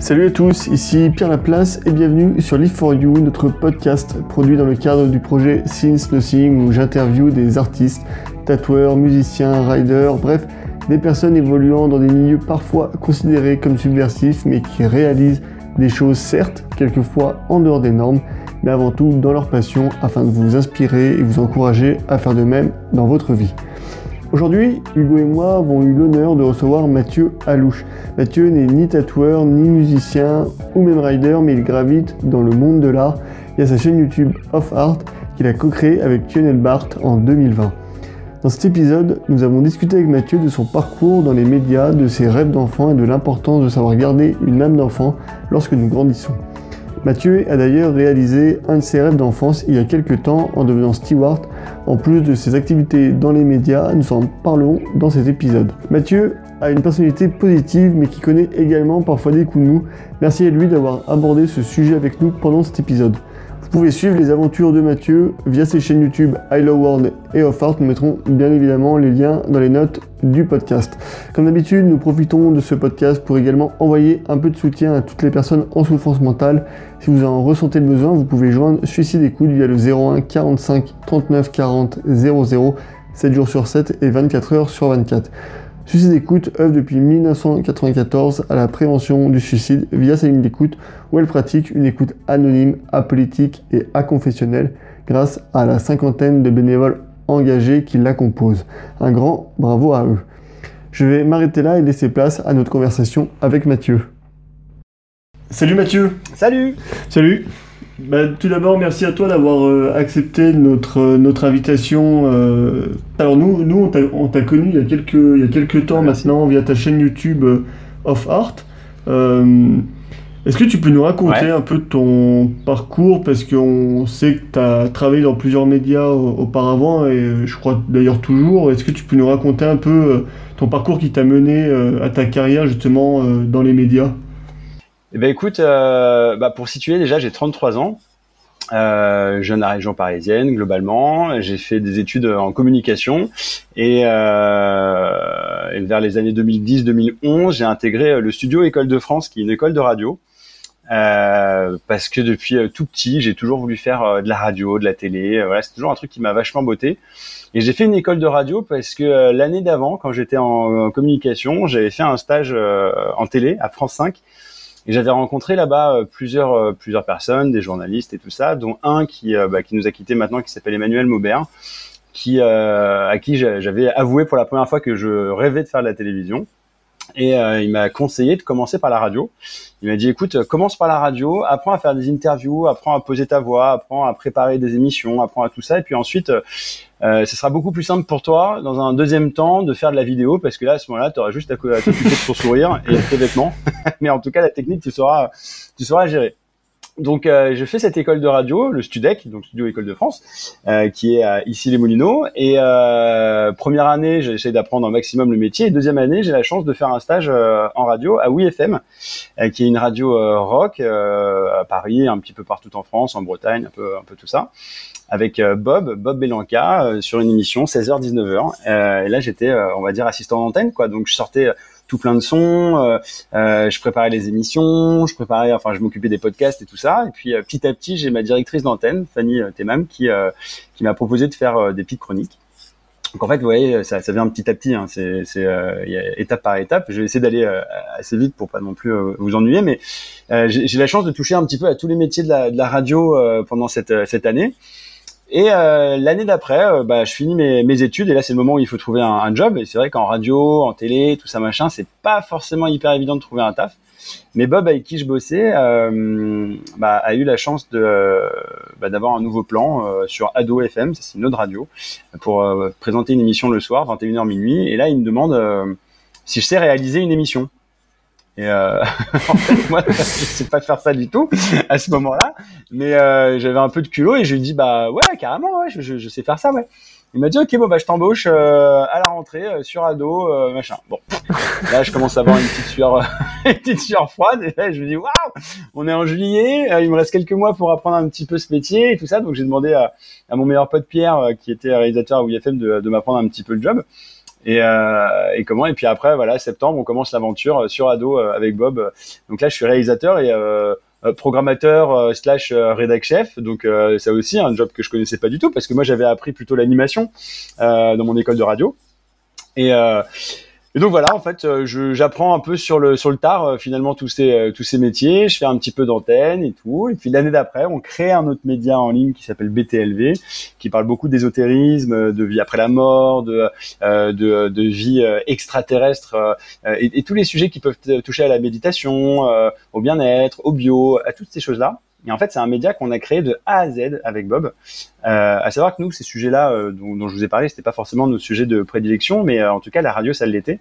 Salut à tous, ici Pierre Laplace et bienvenue sur Live for You, notre podcast produit dans le cadre du projet Since Nothing où j'interviewe des artistes, tatoueurs, musiciens, riders, bref, des personnes évoluant dans des milieux parfois considérés comme subversifs mais qui réalisent des choses certes quelquefois en dehors des normes mais avant tout dans leur passion afin de vous inspirer et vous encourager à faire de même dans votre vie. Aujourd'hui, Hugo et moi avons eu l'honneur de recevoir Mathieu Alouche. Mathieu n'est ni tatoueur, ni musicien, ou même rider, mais il gravite dans le monde de l'art via sa chaîne YouTube Off Art qu'il a co-créée avec Lionel Barthes en 2020. Dans cet épisode, nous avons discuté avec Mathieu de son parcours dans les médias, de ses rêves d'enfant et de l'importance de savoir garder une âme d'enfant lorsque nous grandissons. Mathieu a d'ailleurs réalisé un de ses rêves d'enfance il y a quelques temps en devenant steward. En plus de ses activités dans les médias, nous en parlons dans cet épisode. Mathieu a une personnalité positive mais qui connaît également parfois des coups de mou. Merci à lui d'avoir abordé ce sujet avec nous pendant cet épisode. Vous pouvez suivre les aventures de Mathieu via ses chaînes YouTube I World et Of Art. Nous mettrons bien évidemment les liens dans les notes du podcast. Comme d'habitude, nous profitons de ce podcast pour également envoyer un peu de soutien à toutes les personnes en souffrance mentale. Si vous en ressentez le besoin, vous pouvez joindre Suicide Écoute via le 01 45 39 40 00 7 jours sur 7 et 24 heures sur 24. Suicide Écoute œuvre depuis 1994 à la prévention du suicide via sa ligne d'écoute où elle pratique une écoute anonyme, apolitique et aconfessionnelle grâce à la cinquantaine de bénévoles engagés qui la composent. Un grand bravo à eux. Je vais m'arrêter là et laisser place à notre conversation avec Mathieu. Salut Mathieu Salut Salut bah, tout d'abord, merci à toi d'avoir euh, accepté notre, euh, notre invitation. Euh. Alors nous, nous on t'a connu il y, a quelques, il y a quelques temps maintenant via ta chaîne YouTube Of Art. Est-ce que tu peux nous raconter un peu ton parcours? Parce qu'on sait que tu as travaillé dans plusieurs médias auparavant et je crois d'ailleurs toujours. Est-ce que tu peux nous raconter un peu ton parcours qui t'a mené à ta carrière justement dans les médias? Eh ben écoute, euh, bah pour situer déjà, j'ai 33 ans. Euh, jeune à région parisienne globalement. J'ai fait des études en communication et, euh, et vers les années 2010-2011, j'ai intégré le studio École de France, qui est une école de radio. Euh, parce que depuis euh, tout petit, j'ai toujours voulu faire euh, de la radio, de la télé. voilà, c'est toujours un truc qui m'a vachement botté. Et j'ai fait une école de radio parce que l'année d'avant, quand j'étais en, en, communication, j'avais fait un stage en télé à France 5 et j'avais rencontré là-bas euh, plusieurs euh, plusieurs personnes, des journalistes et tout ça, dont un qui euh, bah, qui nous a quitté maintenant, qui s'appelle Emmanuel Maubert, qui à qui j'avais avoué pour la première fois que je rêvais de faire de la télévision. Et il m'a conseillé de commencer par la radio. Il m'a dit écoute, commence par la radio, apprends à faire des interviews, apprends à poser ta voix, apprends à préparer des émissions, apprends à tout ça, et puis ensuite euh, ce sera beaucoup plus simple pour toi, dans un deuxième temps, de faire de la vidéo, parce que là, à ce moment-là, tu auras juste à t'occuper de ton sourire et tes vêtements. Mais en tout cas, la technique, tu sauras, tu sauras gérer. Donc, euh, je fais cette école de radio, le Studec, donc Studio École de France, euh, qui est ici les Moulineaux. Et euh, première année, j'essaie d'apprendre au maximum le métier. Et deuxième année, j'ai la chance de faire un stage en radio à WeFM, qui est une radio rock à Paris, un petit peu partout en France, en Bretagne, un peu, un peu tout ça avec euh, Bob, Bob Belanca, euh, sur une émission 16h-19h. Euh, et là, j'étais, on va dire, assistant d'antenne, quoi. Donc, je sortais tout plein de sons, je préparais les émissions, je préparais, enfin, je m'occupais des podcasts et tout ça. Et puis, petit à petit, j'ai ma directrice d'antenne, Fanny Temam, qui qui m'a proposé de faire des petites chroniques. Donc en fait, vous voyez, ça, ça vient petit à petit. Hein, c'est étape par étape. Je vais essayer d'aller assez vite pour pas non plus vous ennuyer, mais j'ai la chance de toucher un petit peu à tous les métiers de la, de la radio pendant cette, cette année. Et euh, l'année d'après, euh, bah, je finis mes, mes, études et là c'est le moment où il faut trouver un, un job. Et c'est vrai qu'en radio, en télé, tout ça machin, c'est pas forcément hyper évident de trouver un taf. Mais Bob avec qui je bossais euh, bah, a eu la chance de bah, d'avoir un nouveau plan euh, sur Ado FM, c'est une autre radio, pour présenter une émission le soir, 21h minuit. Et là il me demande si je sais réaliser une émission. Et euh, en fait, moi, je sais pas faire ça du tout à ce moment-là, mais euh, j'avais un peu de culot et je lui dis bah ouais, carrément, ouais, je, je, sais faire ça, ouais. Il m'a dit ok, bon bah je t'embauche euh, à la rentrée euh, sur ado, euh, machin. Bon, là je commence à avoir une petite sueur, une petite sueur froide et là je me dis waouh, on est en juillet, il me reste quelques mois pour apprendre un petit peu ce métier et tout ça, donc j'ai demandé à, à, mon meilleur pote Pierre qui était réalisateur à WFM de, de m'apprendre un petit peu le job. Et, et comment Et puis après, voilà, septembre, on commence l'aventure sur Ado avec Bob. Donc là, je suis réalisateur et programmateur slash rédac chef. Donc c'est aussi un job que je connaissais pas du tout parce que moi j'avais appris plutôt l'animation dans mon école de radio. Et et donc voilà, en fait, euh, j'apprends un peu sur le sur le tard euh, finalement tous ces euh, tous ces métiers. Je fais un petit peu d'antenne et tout. Et puis l'année d'après, on crée un autre média en ligne qui s'appelle BTLV, qui parle beaucoup d'ésotérisme, de vie après la mort, de de, de vie extraterrestre et, et, tous les sujets qui peuvent toucher à la méditation, au bien-être, au bio, à toutes ces choses là. Et en fait, c'est un média qu'on a créé de A à Z avec Bob. Euh, à savoir que nous, ces sujets-là euh, dont, je vous ai parlé, c'était pas forcément nos sujets de prédilection, mais euh, en tout cas, la radio, ça l'était.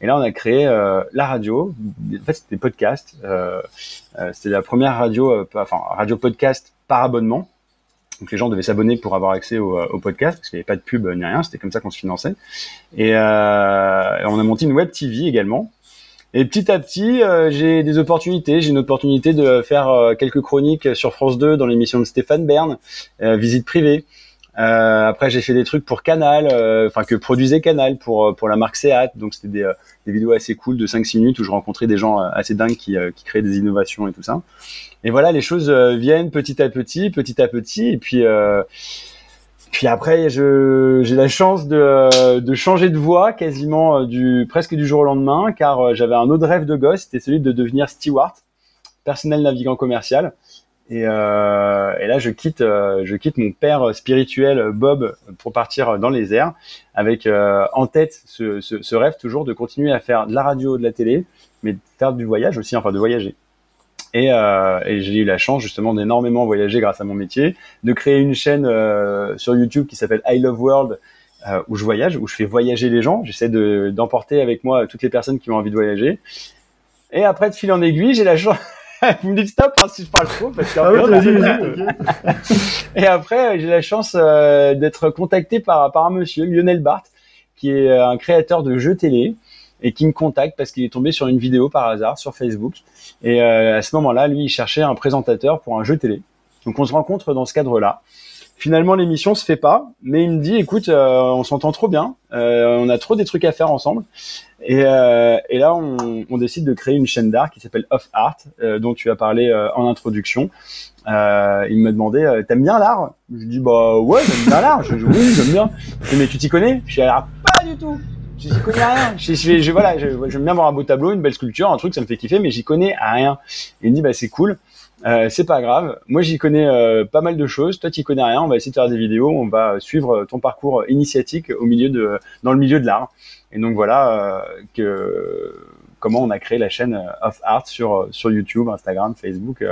Et là, on a créé euh, la radio. En fait, c'était des podcasts. Euh, c'était la première radio, enfin radio podcast par abonnement. Donc les gens devaient s'abonner pour avoir accès au, au podcast parce qu'il n'y avait pas de pub ni rien. C'était comme ça qu'on se finançait. Et, et on a monté une web TV également et petit à petit, euh, j'ai des opportunités. J'ai une opportunité de faire euh, quelques chroniques sur France 2 dans l'émission de Stéphane Bern, euh, visite privée. après, j'ai fait des trucs pour Canal, enfin que produisait Canal pour pour la marque Seat. Donc c'était des, des, vidéos assez cool de 5-6 minutes où je rencontrais des gens assez dingues qui, qui créaient des innovations et tout ça. Et voilà, les choses viennent petit à petit, petit à petit. Et puis puis après, j'ai la chance de, de, changer de voie quasiment euh, du presque du jour au lendemain, car euh, j'avais un autre rêve de gosse, c'était celui de devenir steward, personnel navigant commercial. Et, euh, et là, je quitte, euh, je quitte mon père spirituel Bob pour partir dans les airs, avec en tête ce, ce, ce rêve toujours de continuer à faire de la radio, de la télé, mais de faire du voyage aussi, enfin de voyager. Et, euh, et j'ai eu la chance justement d'énormément voyager grâce à mon métier, de créer une chaîne euh, sur YouTube qui s'appelle I Love World, euh, où je voyage, où je fais voyager les gens. J'essaie de, d'emporter avec moi toutes les personnes qui ont envie de voyager. Et après, de fil en aiguille, j'ai la chance. Vous me dites stop hein, si je parle trop parce que ah Et après, j'ai la chance d'être contacté par, par un monsieur, Lionel Barthes, qui est un créateur de jeux télé et qui me contacte parce qu'il est tombé sur une vidéo par hasard sur Facebook. Et euh, à ce moment-là, lui, il cherchait un présentateur pour un jeu télé. Donc on se rencontre dans ce cadre-là. Finalement, l'émission se fait pas, mais il me dit, écoute, euh, on s'entend trop bien, euh, on a trop des trucs à faire ensemble. Et, là, on, décide de créer une chaîne d'art qui s'appelle Off Art, dont tu as parlé en introduction. il m'a demandé, t'aimes bien l'art? Je dis, bah ouais, j'aime bien l'art. Je dis, oui, j'aime bien. mais tu t'y connais? Je dis, alors pas du tout j'y connais rien. Je, je, je voilà, j'aime bien voir un beau tableau, une belle sculpture, un truc, ça me fait kiffer, mais j'y connais rien. Il me dit, bah c'est cool, euh, c'est pas grave. Moi, j'y connais euh, pas mal de choses. Toi, tu connais rien. On va essayer de faire des vidéos. On va suivre ton parcours initiatique au milieu de, dans le milieu de l'art. Et donc voilà euh, que comment on a créé la chaîne Of Art sur sur YouTube, Instagram, Facebook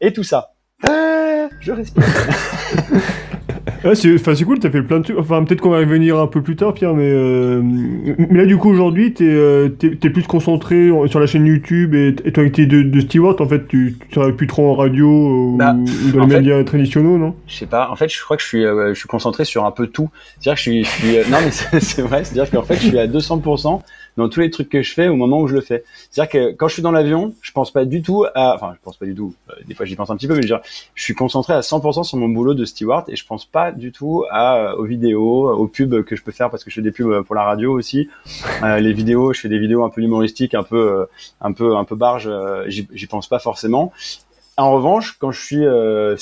et tout ça. je respire. Ouais, c'est, enfin, c'est cool, t'as fait plein de trucs. Enfin, peut-être qu'on va y revenir un peu plus tard, Pierre, mais, euh, mais là, du coup, aujourd'hui, t'es, euh, t'es, t'es plus concentré sur la chaîne YouTube et, et ton activité de, de steward, en fait, tu, travailles plus trop en radio ou, bah, ou dans les médias traditionnels, non? Je sais pas. En fait, je crois que je suis, euh, je suis concentré sur un peu tout. C'est-à-dire que je suis, je suis non, mais c'est, c'est vrai. C'est-à-dire qu'en fait, je suis à 200% dans tous les trucs que je fais au moment où je le fais. C'est-à-dire que quand je suis dans l'avion, je pense pas du tout à, enfin, je pense pas du tout. Euh, des fois, j'y pense un petit peu, mais je, je suis concentré à 100% sur mon boulot de steward et je pense pas du tout à euh, aux vidéos, aux pubs que je peux faire parce que je fais des pubs pour la radio aussi. Euh, les vidéos, je fais des vidéos un peu humoristiques, un peu, un peu, un peu barge. j'y pense pas forcément. En revanche, quand je suis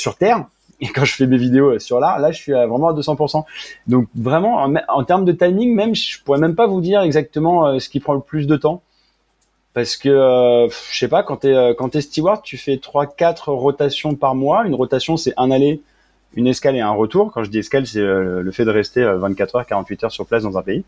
sur Terre, et quand je fais mes vidéos sur l'art, là, je suis à vraiment à 200%. Donc vraiment, en, termes de timing, même, je pourrais même pas vous dire exactement euh, ce qui prend le plus de temps. Parce que, euh, je sais pas, quand t'es euh, es steward, tu fais trois, quatre rotations par mois. Une rotation, c'est un aller, une escale et un retour. Quand je dis escale, c'est le fait de rester 24 heures, 48 heures sur place dans un pays.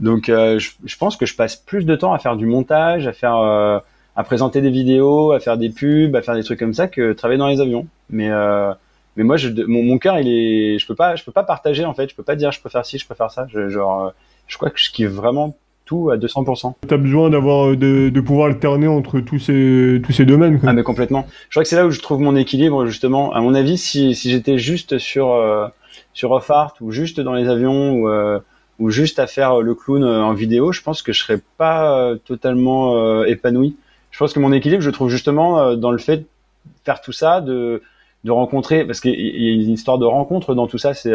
donc, je, pense que je passe plus de temps à faire du montage, à faire à présenter des vidéos, à faire des pubs, à faire des trucs comme ça que travailler dans les avions. Mais euh, mais moi, je, mon, mon cœur, il est, je peux pas, je peux pas partager en fait. Je peux pas dire je préfère ci, je préfère ça. Je, genre, euh, je crois que je kiffe vraiment tout à 200%. Tu as besoin d'avoir de, de, pouvoir alterner entre tous ces tous ces domaines. Quoi. Ah mais complètement. Je crois que c'est là où je trouve mon équilibre justement. À mon avis, si si j'étais juste sur euh, sur off art ou juste dans les avions ou euh, ou juste à faire le clown en vidéo, je pense que je serais pas totalement épanoui je pense que mon équilibre, je trouve justement euh, dans le fait de faire tout ça, de de rencontrer, parce qu'il y a une histoire de rencontre dans tout ça. C'est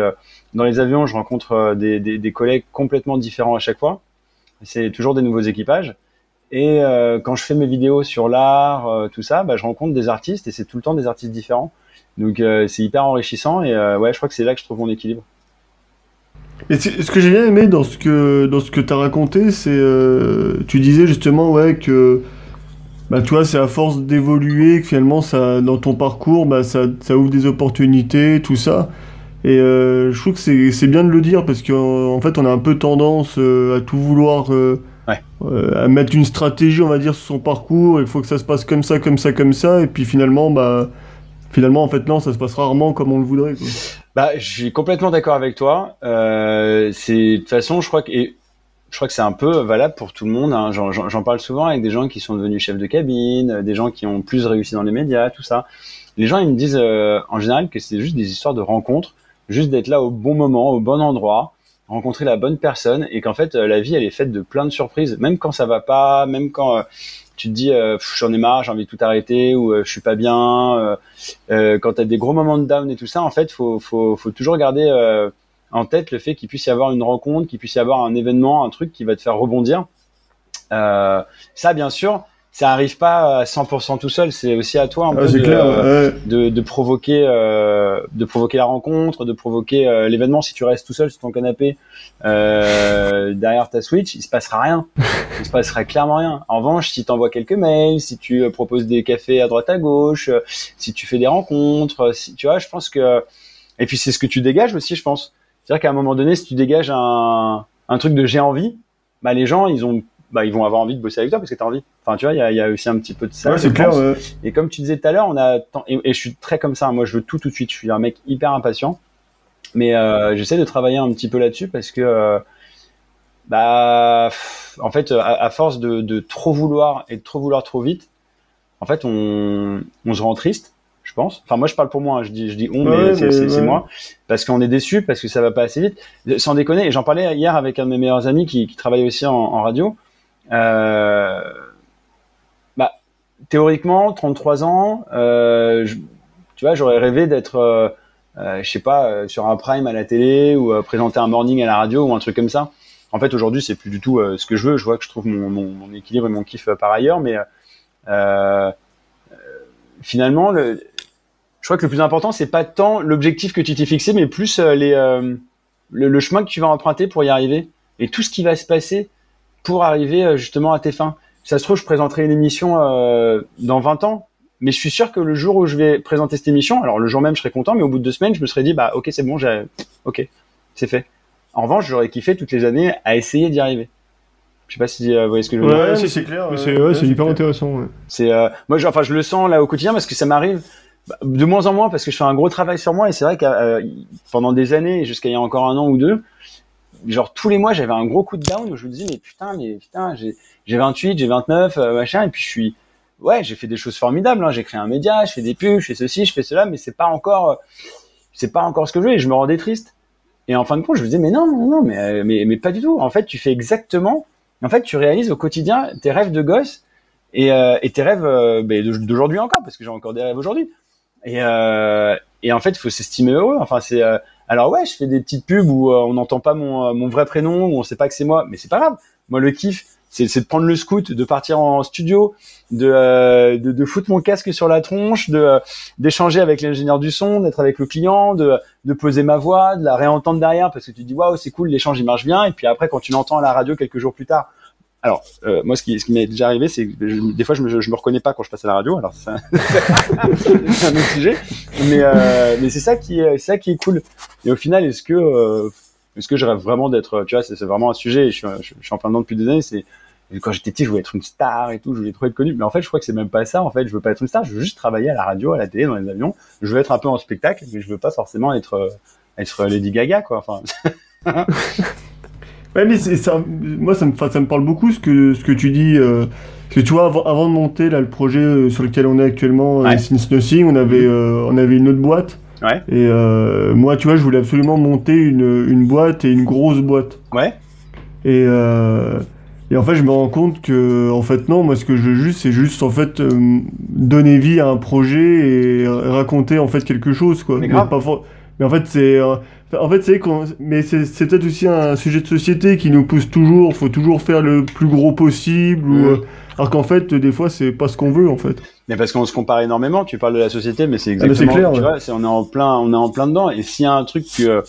dans les avions, je rencontre des, des, des, collègues complètement différents à chaque fois. C'est toujours des nouveaux équipages. Et quand je fais mes vidéos sur l'art, tout ça, bah, je rencontre des artistes et c'est tout le temps des artistes différents. Donc c'est hyper enrichissant et ouais, je crois que c'est là que je trouve mon équilibre. Et ce que j'ai bien aimé dans ce que dans ce que t'as raconté, c'est euh, tu disais justement ouais que bah tu vois c'est à force d'évoluer que finalement ça dans ton parcours bah ça, ça ouvre des opportunités tout ça et euh, je trouve que c'est bien de le dire parce qu'en en fait on a un peu tendance euh, à tout vouloir ouais. à mettre une stratégie on va dire sur son parcours il faut que ça se passe comme ça comme ça comme ça et puis finalement bah finalement, en fait, non, ça se passe rarement comme on le voudrait. Quoi. Bah, je suis complètement d'accord avec toi. Euh, c'est de toute façon, je crois que et je crois que c'est un peu valable pour tout le monde. Hein. J'en parle souvent avec des gens qui sont devenus chefs de cabine, des gens qui ont plus réussi dans les médias, tout ça. Les gens, ils me disent euh, en général que c'est juste des histoires de rencontres, juste d'être là au bon moment, au bon endroit, rencontrer la bonne personne, et qu'en fait, euh, la vie, elle est faite de plein de surprises, même quand ça va pas, même quand euh, tu te dis euh, j'en ai marre, j'ai envie de tout arrêter ou euh, je suis pas bien. Euh, euh quand tu as des gros moments de down et tout ça, en fait, faut faut, faut toujours garder en tête le fait qu'il puisse y avoir une rencontre, qu'il puisse y avoir un événement, un truc qui va te faire rebondir. ça, bien sûr, ça arrive pas à 100% tout seul. C'est aussi à toi un peu de, de, provoquer, euh, de provoquer la rencontre, de provoquer euh, l'événement. Si tu restes tout seul sur ton canapé euh, derrière ta Switch, il se passera rien. il se passera clairement rien. En revanche, si tu envoies quelques mails, si tu proposes des cafés à droite à gauche, si tu fais des rencontres, si tu vois, je pense que et puis c'est ce que tu dégages aussi, je pense. C'est-à-dire qu'à un moment donné, si tu dégages un, un truc de j'ai envie, bah les gens ils ont bah, ils vont avoir envie de bosser avec toi parce que tu as envie. Enfin, tu vois, il y a, y a, aussi un petit peu de ça. Ouais, c'est clair. Et comme tu disais tout à l'heure, on a et, et, je suis très comme ça. Moi, je veux tout tout de suite. Je suis un mec hyper impatient, mais euh, j'essaie de travailler un petit peu là-dessus parce que euh, bah en fait, à, force de, de, trop vouloir et de trop vouloir trop vite, en fait, on, on se rend triste. Je pense. Enfin, moi, je parle pour moi. Hein. Je dis, je dis on, mais c'est moi parce qu'on est déçu parce que ça va pas assez vite. Sans déconner. Et j'en parlais hier avec un de mes meilleurs amis qui, qui travaille aussi en, en radio. Euh, bah, théoriquement, 33 ans, euh, tu vois, j'aurais rêvé d'être, euh, euh, je sais pas, euh, sur un prime à la télé ou présenter un morning à la radio ou un truc comme ça. En fait, aujourd'hui, c'est plus du tout ce que je veux. Je vois que je trouve mon, mon, mon équilibre et mon kiff par ailleurs, mais finalement, le, je crois que le plus important, c'est pas tant l'objectif que tu t'es fixé, mais plus les, le, le, chemin que tu vas emprunter pour y arriver et tout ce qui va se passer pour arriver euh, justement à tes fins. ça se trouve, je présenterai une émission euh, dans 20 ans, mais je suis sûr que le jour où je vais présenter cette émission, alors le jour même, je serai content, mais au bout de deux semaines, je me serais dit, bah ok, c'est bon, j'ai, ok, c'est fait. En revanche, j'aurais kiffé toutes les années à essayer d'y arriver. Je sais pas si euh, vous voyez ce que je veux dire. Ouais, c'est clair. C'est ouais, hyper intéressant. Ouais. C'est euh, moi, je, enfin, je le sens là au quotidien parce que ça m'arrive de moins en moins parce que je fais un gros travail sur moi et c'est vrai que euh, pendant des années, jusqu'à il y a encore un an ou deux, genre tous les mois j'avais un gros coup de down où je me disais mais putain mais putain j'ai j'ai 28 j'ai 29 euh, machin et puis je suis ouais j'ai fait des choses formidables hein. j'ai créé un média je fais des pubs je fais ceci je fais cela mais c'est pas encore euh, c'est pas encore ce que je veux et je me rendais triste. Et en fin de compte je me disais mais non non non mais euh, mais mais pas du tout. En fait tu fais exactement en fait tu réalises au quotidien tes rêves de gosse et, et tes rêves ben, d'aujourd'hui encore parce que j'ai encore des rêves aujourd'hui et et en fait il faut s'estimer heureux enfin c'est alors ouais, je fais des petites pubs où euh, on n'entend pas mon, euh, mon, vrai prénom, où on sait pas que c'est moi, mais c'est pas grave. Moi, le kiff, c'est de prendre le scoot, de partir en studio, de, euh, de, de, foutre mon casque sur la tronche, de d'échanger avec l'ingénieur du son, d'être avec le client, de, de poser ma voix, de la réentendre derrière parce que tu dis waouh c'est cool, l'échange il marche bien. Et puis après quand tu l'entends à la radio quelques jours plus tard, alors, euh, moi, ce qui, ce qui m'est déjà arrivé, c'est que des fois, je me, je me reconnais pas quand je passe à la radio. Alors, c'est un, un, autre sujet. Mais, euh, mais c'est ça qui est, ça qui est cool. Et au final, est-ce que, euh, est-ce que je rêve vraiment d'être, tu vois, c'est vraiment un sujet. Je suis, je, suis en plein dedans depuis des années. C'est quand j'étais petit, je voulais être une star et tout. Je voulais trop être connu. Mais en fait, je crois que c'est même pas ça. En fait, je veux pas être une star. Je veux juste travailler à la radio, à la télé, dans les avions. Je veux être un peu en spectacle, mais je veux pas forcément être, être Lady Gaga, quoi. Enfin. Ouais, mais ça, moi, ça me, ça me parle beaucoup ce que, ce que tu dis. Euh, parce que tu vois, avant, avant, de monter là, le projet euh, sur lequel on est actuellement, euh, ouais. Since Nothing, on avait, euh, on avait une autre boîte. Ouais. Et euh, moi, tu vois, je voulais absolument monter une, une boîte et une grosse boîte. Ouais. Et, Et en fait, je me rends compte que, en fait, non, moi, ce que je veux juste, c'est juste, en fait, donner vie à un projet et raconter, en fait, quelque chose, quoi. Mais grave. pas mais en fait, c'est, en fait, c'est mais c'est, c'est peut-être aussi un sujet de société qui nous pousse toujours, faut toujours faire le plus gros possible, ou, Mm. euh, alors qu'en fait, des fois, c'est pas ce qu'on veut, en fait. Mais parce qu'on se compare énormément, tu parles de la société, mais c'est Ah, mais c'est exactement, clair, tu ouais. vois, c'est- on est en plein, on est en plein dedans. Et s'il y a un truc que,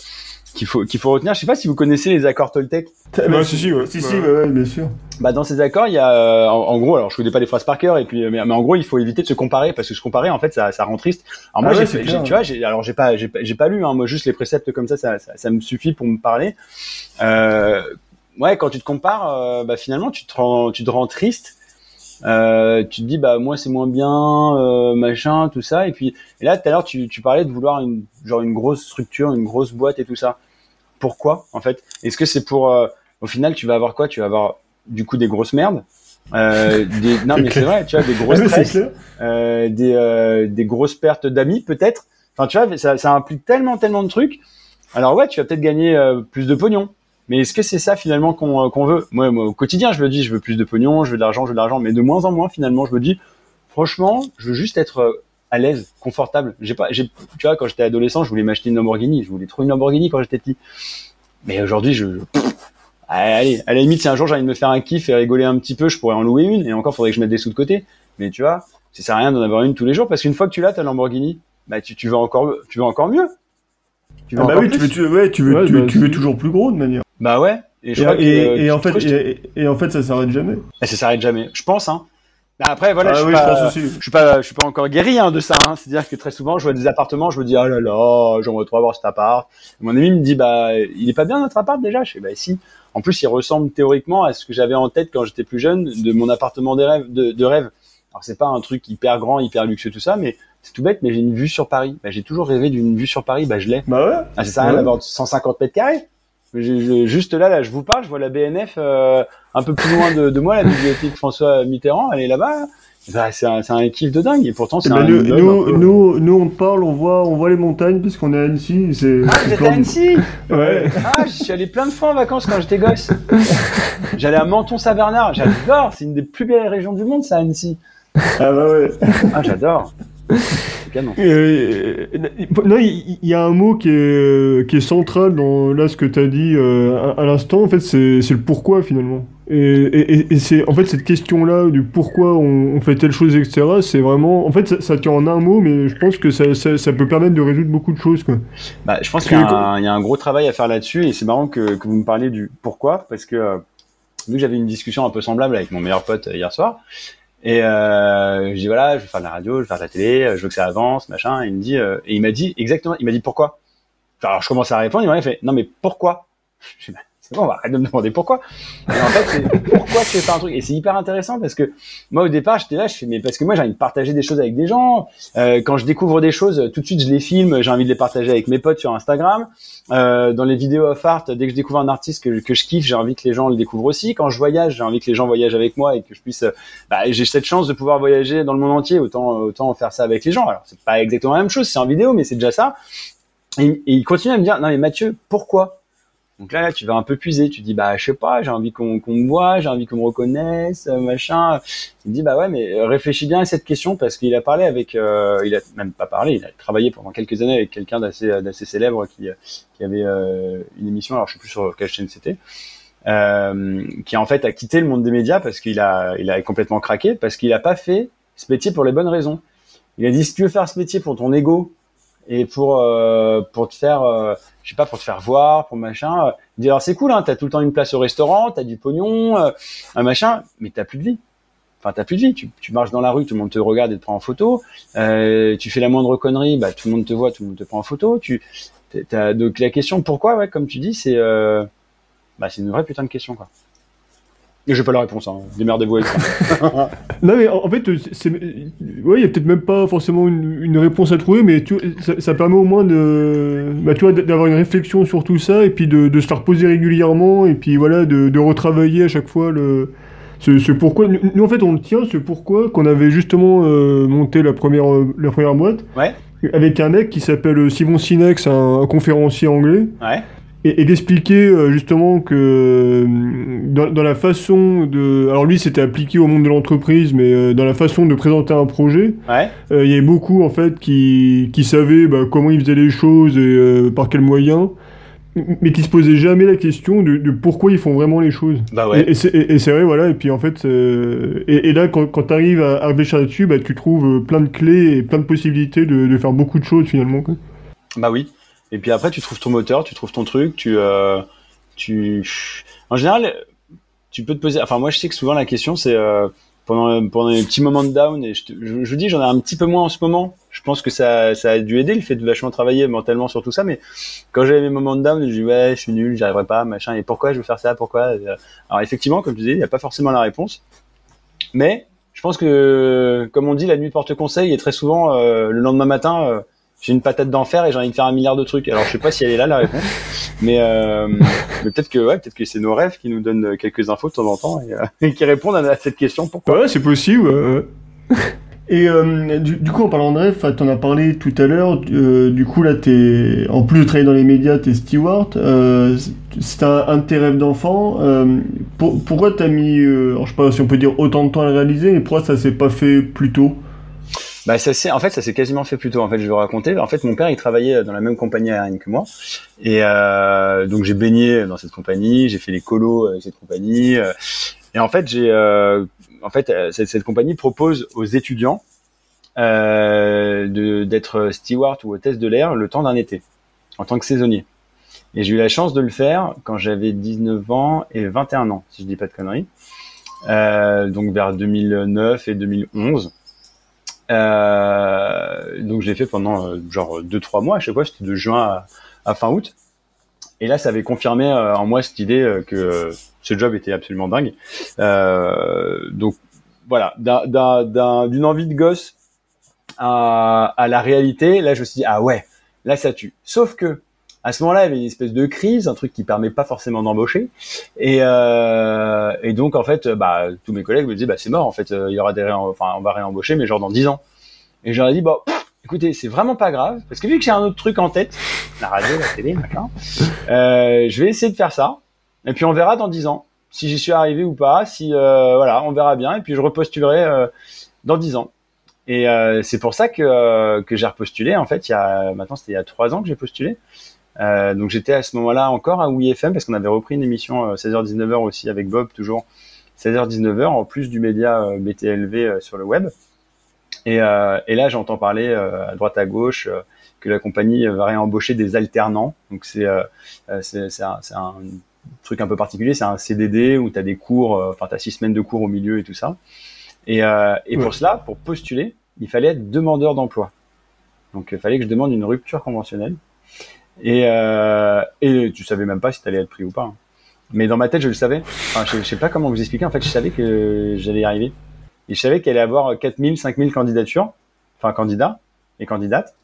qu'il faut, qu'il faut retenir, je sais pas si vous connaissez les accords Toltec. Mais- si, si, ouais. Si, Ouais. si, ouais, ouais, bien sûr. Bah, dans ces accords, il y a, euh, en, en gros, alors je connais pas les phrases par cœur, et puis, mais, mais en gros, il faut éviter de se comparer, parce que se comparer, en fait, ça, ça rend triste. Alors moi, Ah ouais, j'ai, tu vois, j'ai, alors j'ai pas, j'ai pas, j'ai pas lu, hein, moi, juste les préceptes comme ça, ça, ça, ça me suffit pour me parler. Euh, ouais, quand tu te compares, euh, bah, finalement, tu te rends, tu te rends triste. Euh, tu te dis bah moi c'est moins bien euh, machin tout ça et puis et là tout à l'heure tu, tu parlais de vouloir une genre une grosse structure une grosse boîte et tout ça pourquoi en fait? Est-ce que c'est pour euh, au final tu vas avoir quoi? Tu vas avoir du coup des grosses merdes? Euh, des non mais c'est vrai tu vois des grosses c'est stresses clair. euh, des, euh, des grosses pertes d'amis peut-être? Enfin, tu vois, ça, ça implique tellement, tellement de trucs. Alors ouais, tu vas peut-être gagner euh, plus de pognon. Mais est-ce que c'est ça finalement qu'on euh, qu'on veut? Moi, moi, au quotidien, je me dis, je veux plus de pognon, je veux de l'argent, je veux de l'argent. Mais de moins en moins, finalement, je me dis, franchement, je veux juste être euh, à l'aise, confortable. J'ai pas, j'ai, tu vois, quand j'étais adolescent, je voulais m'acheter une Lamborghini. Je voulais trop une Lamborghini quand j'étais petit. Mais aujourd'hui, je, allez, à la limite, si un jour j'ai envie de me faire un kiff et rigoler un petit peu, je pourrais en louer une. Et encore, faudrait que je mette des sous de côté. Mais tu vois, ça sert à rien d'en avoir une tous les jours parce qu'une fois que tu l'as ta Lamborghini, bah tu, tu veux encore tu veux encore mieux. Tu veux Ah bah oui, tu veux, tu, ouais, tu veux, Ouais, tu, bah, tu veux c'est- toujours plus gros de manière. Bah ouais. Et je Et, crois que, et- euh, et en fait, et, et en fait, ça s'arrête jamais. Et ça s'arrête jamais. Je pense hein. Bah après voilà, ah je, suis oui, pas, je pense aussi. je suis pas je suis pas encore guéri hein, de ça hein. c'est-à-dire que très souvent je vois des appartements, je me dis ah là là, j'aimerais trop avoir cet appart. Mon ami me dit bah il est pas bien notre appart déjà? Je fais bah si. En plus, il ressemble théoriquement à ce que j'avais en tête quand j'étais plus jeune de mon appartement des rêves de, de rêve. Alors c'est pas un truc hyper grand, hyper luxueux tout ça, mais c'est tout bête. Mais j'ai une vue sur Paris. Bah, j'ai toujours rêvé d'une vue sur Paris. Bah je l'ai. Bah ouais. Ah, ça sert à rien Ouais. d'avoir 150 mètres carrés. Je- je- juste là, là, je vous parle, je vois la BNF euh, un peu plus loin de, de moi, la bibliothèque François Mitterrand, elle est là-bas. Bah, c'est un, kiff de dingue. Et pourtant, c'est Eh un ben, nous, un nous, nous, nous, on parle, on voit, on voit les montagnes parce qu'on est à Annecy. Ah, vous êtes à Annecy Ouais. Ah, j'y suis allé plein de fois en vacances quand j'étais gosse. J'allais à Menton-Saint-Bernard. J'adore. C'est une des plus belles régions du monde, ça, Annecy. Ah bah ouais. Ah, j'adore. Canon. Euh, non, il y, a un mot qui est, qui est central dans là ce que tu as dit euh, à, à l'instant. En fait, c'est le pourquoi finalement. Et, et, c'est en fait cette question-là du pourquoi on, on fait telle chose, etc. C'est vraiment, en fait, ça, ça tient en un mot, mais je pense que ça, ça, ça peut permettre de résoudre beaucoup de choses. Quoi. Bah, je pense qu'il y, a un- il y a un gros travail à faire là-dessus et c'est marrant que, que vous me parliez du pourquoi parce que euh, vu que j'avais une discussion un peu semblable avec mon meilleur pote hier soir et euh, je dis voilà je vais faire de la radio je vais faire de la télé euh, je veux que ça avance machin. Et il me dit euh, et il m'a dit exactement il m'a dit pourquoi? Alors je commence à répondre il m'a fait. Non mais pourquoi? Je bah, c'est bon on va arrêter de me demander pourquoi et en fait c'est pourquoi tu veux faire un truc et c'est hyper intéressant parce que moi au départ j'étais là je fais mais parce que moi j'ai envie de partager des choses avec des gens euh, quand je découvre des choses, tout de suite je les filme, j'ai envie de les partager avec mes potes sur Instagram. Euh, dans les vidéos off art, dès que je découvre un artiste que, que je kiffe, j'ai envie que les gens le découvrent aussi. Quand je voyage, j'ai envie que les gens voyagent avec moi et que je puisse. euh, Bah, j'ai cette chance de pouvoir voyager dans le monde entier, autant autant faire ça avec les gens. Alors c'est pas exactement la même chose, c'est en vidéo, mais c'est déjà ça. Et, et il continue à me dire non mais Mathieu, pourquoi? Donc là, là, tu vas un peu puiser. Tu dis, bah, je sais pas, j'ai envie qu'on qu'on me voit, j'ai envie qu'on me reconnaisse, euh, machin. Il dit, bah ouais, mais réfléchis bien à cette question parce qu'il a parlé avec, euh, il a même pas parlé, il a travaillé pendant quelques années avec quelqu'un d'assez d'assez célèbre qui, qui avait euh, une émission, alors je sais plus sur quelle chaîne c'était, euh, qui en fait a quitté le monde des médias parce qu'il a, il a complètement craqué parce qu'il a pas fait ce métier pour les bonnes raisons. Il a dit, si tu veux faire ce métier pour ton ego et pour euh, pour te faire je sais pas pour te faire voir pour machin euh, il alors c'est cool hein t'as tout le temps une place au restaurant t'as du pognon euh, un machin mais t'as plus de vie. Enfin t'as plus de vie. Tu, marches dans la rue tout le monde te regarde et te prend en photo. Euh, tu fais la moindre connerie bah tout le monde te voit tout le monde te prend en photo. Tu t'as donc la question pourquoi ouais comme tu dis c'est euh, bah c'est une vraie putain de question quoi j'ai pas la réponse hein démerdez-vous avec ça Non, mais en en fait, c'est, ouais, il y a peut-être même pas forcément une, une réponse à trouver, mais tu, ça, ça permet au moins de, bah, tu vois, d'avoir une réflexion sur tout ça et puis de, de se faire poser régulièrement et puis voilà, de, de retravailler à chaque fois le, ce, ce pourquoi. Nous, en fait, on tient, ce pourquoi qu'on avait justement euh, monté la première, euh, la première boîte ouais avec un mec qui s'appelle Simon Sinex, un, un conférencier anglais. ouais Et, et d'expliquer euh, justement que euh, dans, dans, la façon de. Alors lui, c'était appliqué au monde de l'entreprise, mais euh, dans la façon de présenter un projet, ouais. euh, il y avait beaucoup en fait qui, qui savaient bah, comment ils faisaient les choses et par quels moyens, mais qui se posaient jamais la question de, de pourquoi ils font vraiment les choses. Bah ouais. Et, et c'est vrai, voilà. Et puis en fait, et, et, là, quand, quand tu arrives à, à réfléchir là-dessus, bah, tu trouves plein de clés et plein de possibilités de, de faire beaucoup de choses finalement. Quoi. Bah oui. Et puis après, tu trouves ton moteur, tu trouves ton truc, tu, euh, tu, en général, tu peux te poser. Enfin, moi, je sais que souvent la question, c'est euh, pendant pendant les petits moments de down. Et je, je, je dis, j'en ai un petit peu moins en ce moment. Je pense que ça, ça a dû aider le fait de vachement travailler mentalement sur tout ça. Mais quand j'avais mes moments de down, je dis ouais, je suis nul, j'y arriverai pas, machin. Et pourquoi je veux faire ça Pourquoi Alors effectivement, comme tu disais, il n'y a pas forcément la réponse. Mais je pense que, comme on dit, la nuit porte conseil. Et très souvent, euh, le lendemain matin. J'ai une patate d'enfer et j'ai envie de faire un milliard de trucs. Alors je sais pas si elle est là la réponse, mais, euh, peut-être que ouais, peut-être que c'est nos rêves qui nous donnent quelques infos de temps en temps et, euh, qui répondent à cette question. Pourquoi Ouais, c'est possible. Et euh, du, coup, en parlant de rêve, tu en as parlé tout à l'heure. Du coup, là, es, en plus de travailler dans les médias, tu es steward. C'est un, un, de tes rêves d'enfant. Pour, pourquoi tu as mis, alors, je sais pas si on peut dire autant de temps à réaliser, mais pourquoi ça s'est pas fait plus tôt? Bah ça en fait ça s'est quasiment fait plus tôt en fait je vais vous raconter. En fait mon père il travaillait dans la même compagnie aérienne que moi. Et euh, donc j'ai baigné dans cette compagnie j'ai fait les colos avec cette compagnie euh, et en fait j'ai euh, en fait cette, cette, compagnie propose aux étudiants euh, d'être steward ou hôtesse de l'air le temps d'un été en tant que saisonnier. Et j'ai eu la chance de le faire quand j'avais 19 ans et 21 ans si je dis pas de conneries. Euh, donc vers 2009 et 2011 euh, donc je l'ai fait pendant euh, genre deux trois mois. À chaque fois, c'était de juin à, fin août. Et là, ça avait confirmé euh, en moi cette idée euh, que ce job était absolument dingue. Euh, donc voilà, d'une envie de gosse à, à, la réalité, là, je me suis dit ah ouais, là ça tue. Sauf que à ce moment-là, il y avait une espèce de crise, un truc qui permet pas forcément d'embaucher. Et, euh, et donc, en fait, bah, tous mes collègues me disaient, bah, c'est mort, en fait, il y aura des, enfin, on va réembaucher, mais genre dans 10 ans. Et j'aurais dit, pff, écoutez, c'est vraiment pas grave, parce que vu que j'ai un autre truc en tête, la radio, la télé, machin, euh, je vais essayer de faire ça. Et puis, on verra dans 10 ans si j'y suis arrivé ou pas, si, euh, voilà, on verra bien. Et puis, je repostulerai euh, dans 10 ans. Et euh, c'est pour ça que, que j'ai repostulé. En fait, il y a, maintenant, c'était il y a 3 ans que j'ai postulé. Euh, donc j'étais à ce moment-là encore à WeFM parce qu'on avait repris une émission 16h-19h euh, aussi avec Bob toujours 16h-19h en plus du média euh, BTLV sur le web. Et, euh, et là j'entends parler à droite à gauche que la compagnie va réembaucher des alternants. Donc c'est c'est un, un, truc un peu particulier, c'est un CDD où tu as des cours, enfin tu as six semaines de cours au milieu et tout ça. Et, et pour cela, pour postuler, il fallait être demandeur d'emploi. Donc il fallait que je demande une rupture conventionnelle. Et, euh, et tu savais même pas si tu allais être pris ou pas. Hein. Mais dans ma tête, je le savais. Enfin, je, je sais pas comment vous expliquer. En fait, je savais que j'allais y arriver. Et je savais qu'il allait avoir 4000, 5000 candidatures, enfin candidats et candidates.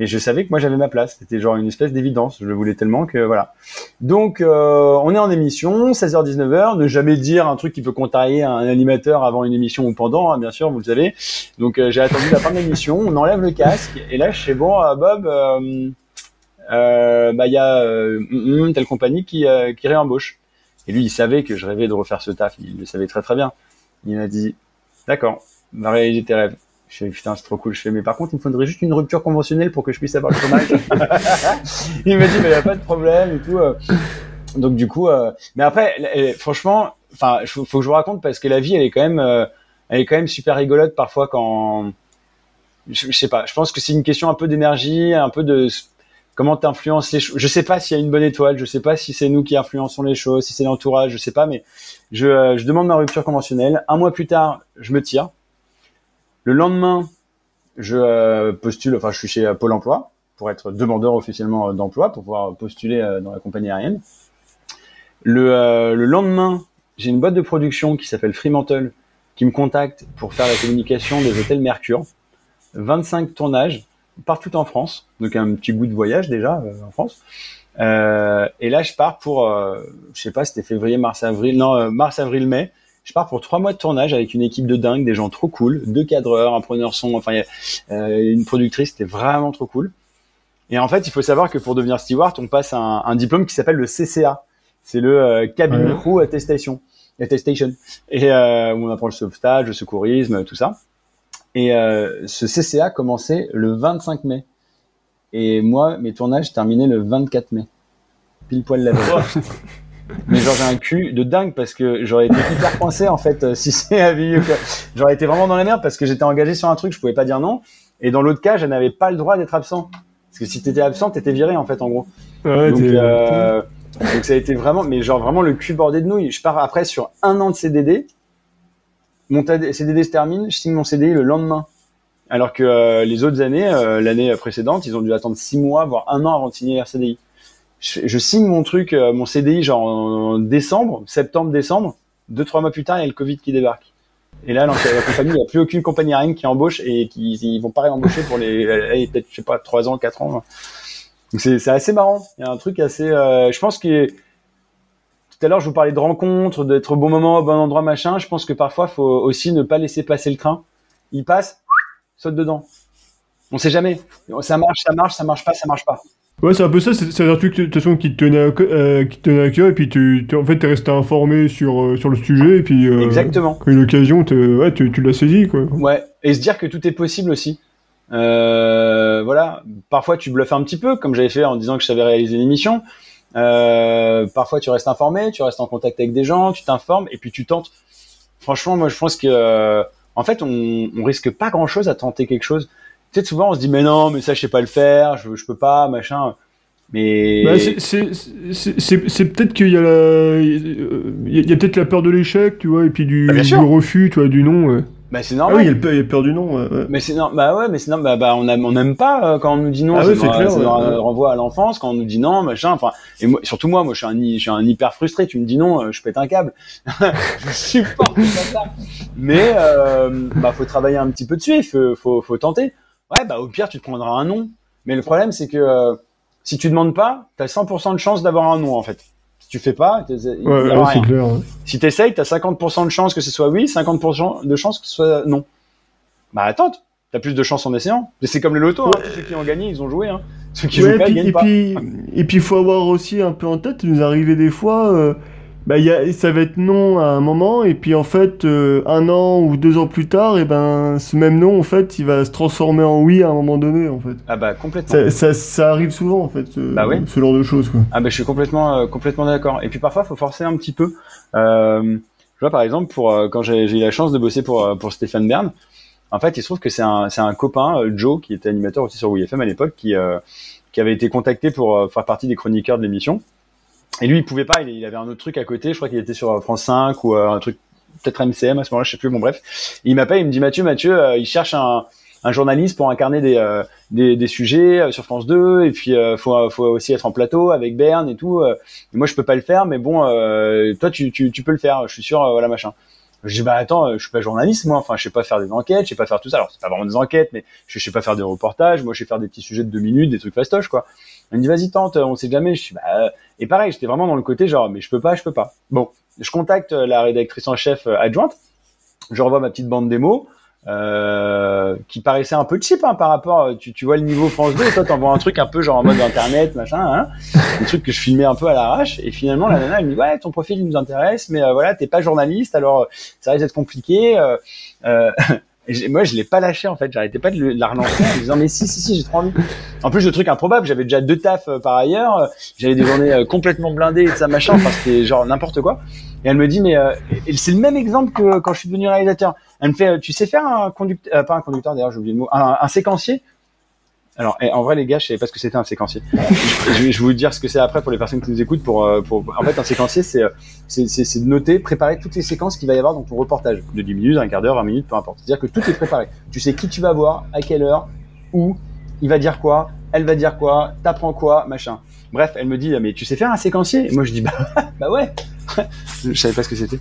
Et je savais que moi j'avais ma place. C'était genre une espèce d'évidence. Je le voulais tellement que voilà. Donc euh, on est en émission, 16h-19h. Ne jamais dire un truc qui peut contrarier un animateur avant une émission ou pendant, hein, bien sûr, vous le savez. Donc euh, j'ai attendu la fin de l'émission. On enlève le casque et là je fais bon, euh, Bob. Euh, euh, bah il y a euh, telle compagnie qui, euh, qui réembauche. Et lui, il savait que je rêvais de refaire ce taf. Il le savait très très bien. Il m'a dit, d'accord, va réaliser tes rêves. Je fais, putain, c'est trop cool. Je fais, mais par contre, il me faudrait juste une rupture conventionnelle pour que je puisse avoir le chômage. il m'a dit, mais il n'y a pas de problème et tout. Donc, du coup, euh... mais après, franchement, enfin, faut, faut que je vous raconte parce que la vie, elle est quand même, euh, elle est quand même super rigolote parfois quand, je, je sais pas, je pense que c'est une question un peu d'énergie, un peu de, comment t'influences les choses. Je sais pas s'il y a une bonne étoile, je sais pas si c'est nous qui influençons les choses, si c'est l'entourage, je sais pas, mais je, euh, demande ma rupture conventionnelle. Un mois plus tard, je me tire. Le lendemain, je euh, postule, enfin, je suis chez Pôle Emploi pour être demandeur officiellement d'emploi, pour pouvoir postuler euh, dans la compagnie aérienne. Le, le lendemain, j'ai une boîte de production qui s'appelle Fremantle qui me contacte pour faire la communication des hôtels Mercure. 25 tournages partout en France, donc un petit goût de voyage déjà euh, en France. Euh, et là, je pars pour, euh, je sais pas, c'était février, mars, avril, non, euh, mars, avril, mai. Je pars pour trois mois de tournage avec une équipe de dingue, des gens trop cool, deux cadreurs, un preneur son, enfin, une productrice, c'était vraiment trop cool. Et en fait, il faut savoir que pour devenir steward, on passe un, un diplôme qui s'appelle le CCA. C'est le euh, cabin crew attestation, attestation, et euh, où on apprend le sauvetage, le secourisme, tout ça. Et euh, ce CCA commençait le 25 mai. Et moi, mes tournages terminaient le 24 mai. Pile poil la veille. Mais genre j'ai un cul de dingue parce que j'aurais été hyper coincé en fait si c'est à J'aurais été vraiment dans la merde parce que j'étais engagé sur un truc, je pouvais pas dire non. Et dans l'autre cas, je n'avais pas le droit d'être absent. Parce que si t'étais absent, t'étais viré en fait en gros. Ouais, donc, euh, donc ça a été vraiment, mais genre vraiment le cul bordé de nouilles. Je pars après sur un an de CDD. Mon CDD se termine, je signe mon CDI le lendemain. Alors que euh, les autres années, euh, l'année précédente, ils ont dû attendre six mois, voire un an avant de signer leur CDI. Je, je signe mon truc, euh, mon CDI, genre en décembre, septembre, décembre. Deux, trois mois plus tard, il y a le Covid qui débarque. Et là, la compagnie, il n'y a plus aucune compagnie aérienne qui embauche et qui ils vont pas réembaucher pour les, peut-être, je sais pas, trois ans, quatre ans. Donc c'est, c'est assez marrant. Il y a un truc assez, euh, je pense que tout à l'heure, je vous parlais de rencontres, d'être au bon moment, au bon endroit, machin. Je pense que parfois, faut aussi ne pas laisser passer le train. Il passe, saute dedans. On sait jamais. Ça marche, ça marche, ça marche pas, ça marche pas. Ouais, c'est un peu ça. C'est un truc de toute façon qui te tenait à, euh, qui te tenait à cœur et puis tu, tu en fait t'es resté informé sur euh, sur le sujet et puis euh, exactement. Quand a l'occasion, ouais, tu, tu l'as saisi quoi. Ouais, et se dire que tout est possible aussi. Voilà, parfois tu bluffes un petit peu, comme j'avais fait en disant que je savais réaliser une émission. Euh, parfois tu restes informé, tu restes en contact avec des gens, tu t'informes et puis tu tentes. Franchement, moi je pense que en fait on, on risque pas grand chose à tenter quelque chose tu sais, souvent on se dit mais non, mais ça je sais pas le faire, je, je peux pas, machin. Mais bah, c'est peut-être qu'il y a la, il y a, peut-être la peur de l'échec, tu vois, et puis du, bah, du refus, tu vois, du non. Ouais. Bah c'est Ah normal. oui, il y, a le- il y a peur du non. ouais. Mais c'est non, bah ouais, mais c'est non, bah, bah on aime, on n'aime pas euh, quand on nous dit non. Ah ça nous- clair, ça ouais, nous ouais. renvoie à l'enfance quand on nous dit non, machin. Enfin, et moi, surtout moi, moi je suis un, je suis un hyper frustré. Tu me dis non, euh, je pète un câble. je supporte pas ça. Mais euh, bah faut travailler un petit peu dessus. Il faut, faut, faut tenter. Ouais, bah au pire tu te prendras un non. Mais le problème c'est que euh, si tu demandes pas, t'as 100% de chance d'avoir un non en fait. Si tu fais pas, Ouais, ouais, clair. ouais. Si t'essayes, t'as 50% de chance que ce soit oui, 50% de chance que ce soit non. Bah attends, t'as plus de chance en essayant. Et C'est comme le loto, hein. Tous ceux qui ont gagné, ils ont joué. Hein. Ceux qui Ouais, jouent pas, puis- ils gagnent et pas. puis et puis il faut avoir aussi un peu en tête, il nous arrivait des fois, euh, bah il y a, ça va être non à un moment et puis en fait euh, un an ou deux ans plus tard, et ben ce même non en fait il va se transformer en oui à un moment donné en fait. Ah bah complètement. Ça, ça, ça arrive souvent en fait, ce, Bah oui. ce genre de choses quoi. Ah bah je suis complètement euh, complètement d'accord. Et puis parfois faut forcer un petit peu. Euh, je vois par exemple pour euh, quand j'ai eu la chance de bosser pour pour Stéphane Bern. En fait, il se trouve que c'est un c'est un copain Joe qui était animateur aussi sur WFM à l'époque qui euh, qui avait été contacté pour faire partie des chroniqueurs de l'émission. Et lui, il pouvait pas. Il, avait un autre truc à côté. Je crois qu'il était sur euh, France 5 ou euh, un truc peut-être MCM à ce moment-là. Je sais plus. Bon bref. Il m'appelle. Il me dit Mathieu, Mathieu, euh, il cherche un un journaliste pour incarner des, euh, des, des sujets sur France 2 et puis euh, faut, faut aussi être en plateau avec Berne et tout. Et moi je peux pas le faire mais bon toi tu, tu, tu peux le faire, je suis sûr voilà machin. Je dis bah attends, je suis pas journaliste moi, enfin je sais pas faire des enquêtes, je sais pas faire tout ça. Alors c'est pas vraiment des enquêtes mais je sais pas faire des reportages, moi je sais faire des petits sujets de deux minutes, des trucs fastoches quoi. Il me dit vas-y tente, on sait jamais. Je suis bah euh, et pareil, j'étais vraiment dans le côté genre mais je peux pas, je peux pas. Bon, je contacte euh, la rédactrice en chef euh, adjointe, je renvoie ma petite bande démo euh, qui paraissait un peu cheap hein, par rapport, tu, tu vois le niveau France 2, et toi t'envoies un truc un peu genre en mode internet, machin, hein, des trucs que je filmais un peu à l'arrache, et finalement la nana elle me dit ouais ton profil il nous intéresse, mais euh, voilà t'es pas journaliste, alors ça risque d'être compliqué. Euh, et moi je l'ai pas lâché en fait, j'arrêtais pas de, la relancer en disant mais si si si j'ai trop envie. En plus le truc improbable, j'avais déjà deux tafs euh, par ailleurs, j'avais des journées euh, complètement blindées et ça machin, enfin c'était genre n'importe quoi. Et elle me dit mais euh, c'est le même exemple que quand je suis devenu réalisateur. Elle me fait, euh, tu sais faire un conducteur, pas un conducteur d'ailleurs, j'ai oublié le mot, un, un séquencier. Alors, eh, en vrai, les gars, je savais pas ce que c'était un séquencier. je, vais vous dire ce que c'est après pour les personnes qui nous écoutent. Pour, euh, pour, en fait, un séquencier, c'est, euh, c'est, c'est, noter, préparer toutes les séquences qu'il va y avoir dans ton reportage, de 10 minutes, un quart d'heure, 20 minutes, peu importe. C'est-à-dire que tout est préparé. Tu sais qui tu vas voir, à quelle heure, où, il va dire quoi, elle va dire quoi, t'apprends quoi, machin. Bref, elle me dit, mais tu sais faire un séquencier? Et moi, je dis, bah, bah ouais. je savais pas ce que c'était.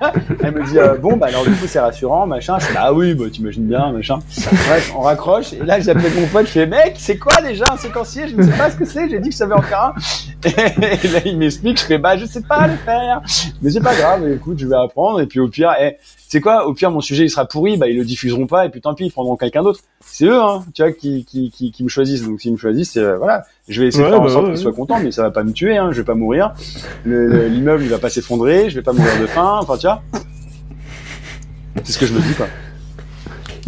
Elle me dit euh, bon bah alors du coup c'est rassurant machin. Je bah oui bah t'imagines bien machin. Bref on raccroche et là j'appelle mon pote je fais mec c'est quoi déjà un séquencier? Je ne sais pas ce que c'est. J'ai dit que je savais en faire un. et là, il m'explique, je fais, bah, je sais pas le faire. Mais c'est pas grave, écoute, je vais apprendre. Et puis, au pire, eh, c'est quoi, au pire, mon sujet, il sera pourri, bah, ils le diffuseront pas, et puis tant pis, ils prendront quelqu'un d'autre. C'est eux, hein, tu vois, qui, qui, qui, qui me choisissent. Donc, s'ils me choisissent, euh, voilà. Je vais essayer de faire en bah sorte ouais, qu'ils soient contents, mais ça va pas me tuer, hein, je vais pas mourir. Le- le- L'immeuble, il va pas s'effondrer, je vais pas mourir de faim, enfin, tu vois. C'est ce que je me dis, quoi.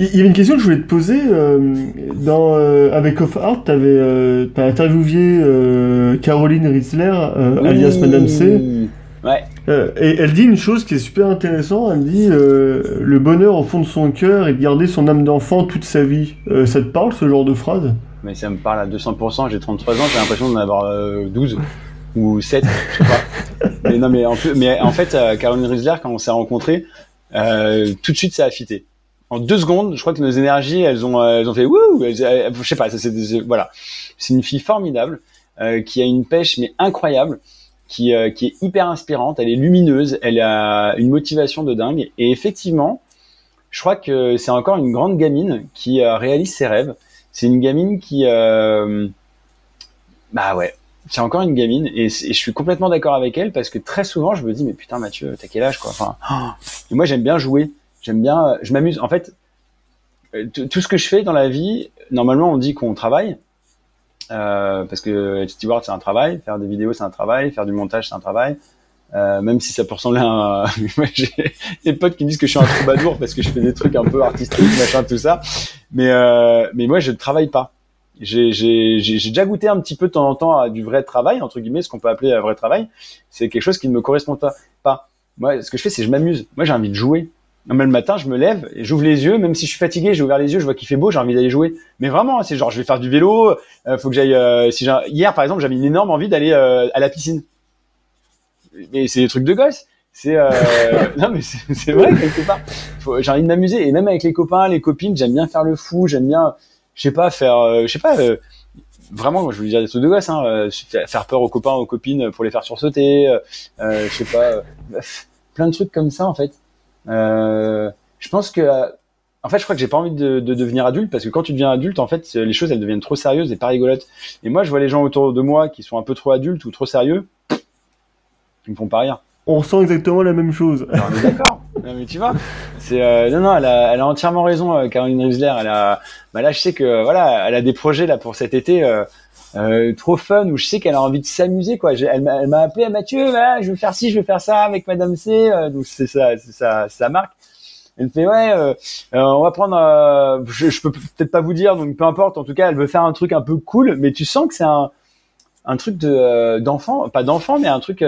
Il y avait une question que je voulais te poser. euh, dans, euh, avec Off Art, tu avais interviewé euh, Caroline Riesler, euh, alias Madame C. Ouais. Euh, et elle dit une chose qui est super intéressante. Elle dit euh, le bonheur au fond de son cœur est de garder son âme d'enfant toute sa vie. Euh, ça te parle ce genre de phrase? Mais ça me parle à 200%. J'ai 33 ans, j'ai l'impression d'en avoir euh, 12 ou 7, je sais pas. mais non, mais en, plus, mais en fait, euh, Caroline Riesler, quand on s'est rencontrés, euh, tout de suite, ça a fité. En deux secondes, je crois que nos énergies, elles ont, euh, elles ont fait wouh. Je sais pas, ça, c'est voilà. C'est une fille formidable euh, qui a une pêche mais incroyable, qui, euh, qui est hyper inspirante. Elle est lumineuse, elle a une motivation de dingue. Et effectivement, je crois que c'est encore une grande gamine qui euh, réalise ses rêves. C'est une gamine qui, euh, bah ouais, c'est encore une gamine et, je suis complètement d'accord avec elle parce que très souvent je me dis mais putain Mathieu, t'as quel âge quoi? Enfin, et moi j'aime bien jouer, j'aime bien, je m'amuse. En fait, euh, tout ce que je fais dans la vie, normalement on dit qu'on travaille. Euh, parce que être steward c'est un travail, faire des vidéos c'est un travail, faire du montage c'est un travail. Euh, même si ça peut ressembler à un... J'ai des potes qui me disent que je suis un troubadour parce que je fais des trucs un peu artistiques, machin, tout ça. Mais, euh, mais moi, je ne travaille pas. J'ai déjà goûté un petit peu de temps en temps à du vrai travail, entre guillemets, ce qu'on peut appeler un vrai travail. C'est quelque chose qui ne me correspond pas. Moi, ce que je fais, c'est je m'amuse. Moi, j'ai envie de jouer. Même le matin, je me lève et j'ouvre les yeux, même si je suis fatigué, j'ai ouvert les yeux, je vois qu'il fait beau, j'ai envie d'aller jouer. Mais vraiment, c'est genre, je vais faire du vélo, euh, faut que j'aille. euh, si hier, par exemple, j'avais une énorme envie d'aller euh, à la piscine. Mais c'est des trucs de gosse. C'est euh... non mais c'est vrai quelque part. J'ai envie de m'amuser et même avec les copains, les copines, j'aime bien faire le fou, j'aime bien, je sais pas faire, je sais pas. Vraiment, moi, je voulais dire des trucs de gosse, hein, faire- peur aux copains, aux copines pour les faire sursauter, je sais pas, plein de trucs comme ça en fait. Euh, je pense que, euh, en fait, je crois que j'ai pas envie de, de devenir adulte parce que quand tu deviens adulte, en fait, les choses elles deviennent trop sérieuses et pas rigolotes. Et moi, je vois les gens autour de moi qui sont un peu trop adultes ou trop sérieux, ils me font pas rire. On ressent exactement la même chose. D'accord. Mais tu vois, c'est euh, non non, elle a, elle a entièrement raison, euh, Caroline Riesler. Elle a, bah là, je sais que voilà, elle a des projets là pour cet été. Euh, euh, trop fun où je sais qu'elle a envie de s'amuser quoi. J'ai- Elle m'a elle m'a appelé à Mathieu, je veux faire ci, je veux faire ça avec Madame C. euh, donc c'est ça, c'est ça, sa marque. Elle me fait ouais, euh, euh, on va prendre. euh, je, je peux peut-être pas vous dire, donc peu importe. En tout cas, elle veut faire un truc un peu cool, mais tu sens que c'est un un truc de d'enfant, pas d'enfant, mais un truc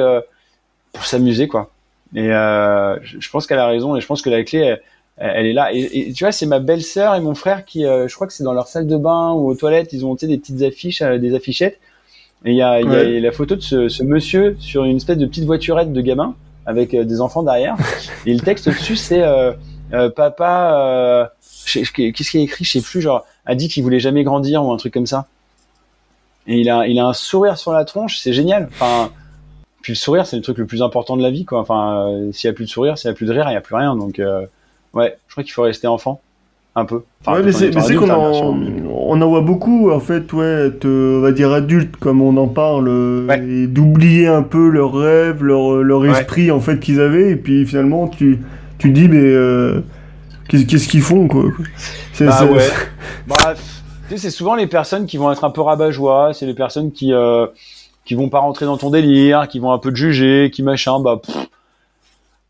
pour s'amuser quoi. Et je je pense qu'elle a raison et je pense que la clé elle, elle est là. Et, et tu vois, c'est ma belle-sœur et mon frère qui, euh, je crois que c'est dans leur salle de bain ou aux toilettes, ils ont monté des petites affiches, euh, des affichettes. Et il y a, y la photo de ce, ce monsieur sur une espèce de petite voiturette de gamin avec euh, des enfants derrière. Et le texte dessus, c'est euh, euh, papa. euh, Qu'est-ce qu'il a écrit Je sais plus. Genre, a dit qu'il voulait jamais grandir ou un truc comme ça. Et il a, il a un sourire sur la tronche, c'est génial. Enfin, puis le sourire, c'est le truc le plus important de la vie, quoi. Enfin, euh, s'il y a plus de sourire, s'il y a plus de rire, il y a plus rien. Donc, euh, ouais, je crois qu'il faut rester enfant, un peu. Enfin, ouais, mais c'est qu'on hein, en, on en voit beaucoup, en fait, ouais, euh, on va dire adulte, comme on en parle, euh, Ouais. et d'oublier un peu leurs rêves, leur, leur Ouais. esprit, en fait, qu'ils avaient, et puis finalement, tu, tu dis, mais euh, qu'est-ce qu'ils font, quoi C'est- Bah ouais. Sais, c'est souvent les personnes qui vont être un peu rabat-joie, c'est les personnes qui euh, qui vont pas rentrer dans ton délire, qui vont un peu te juger, qui machin. Bah, pff.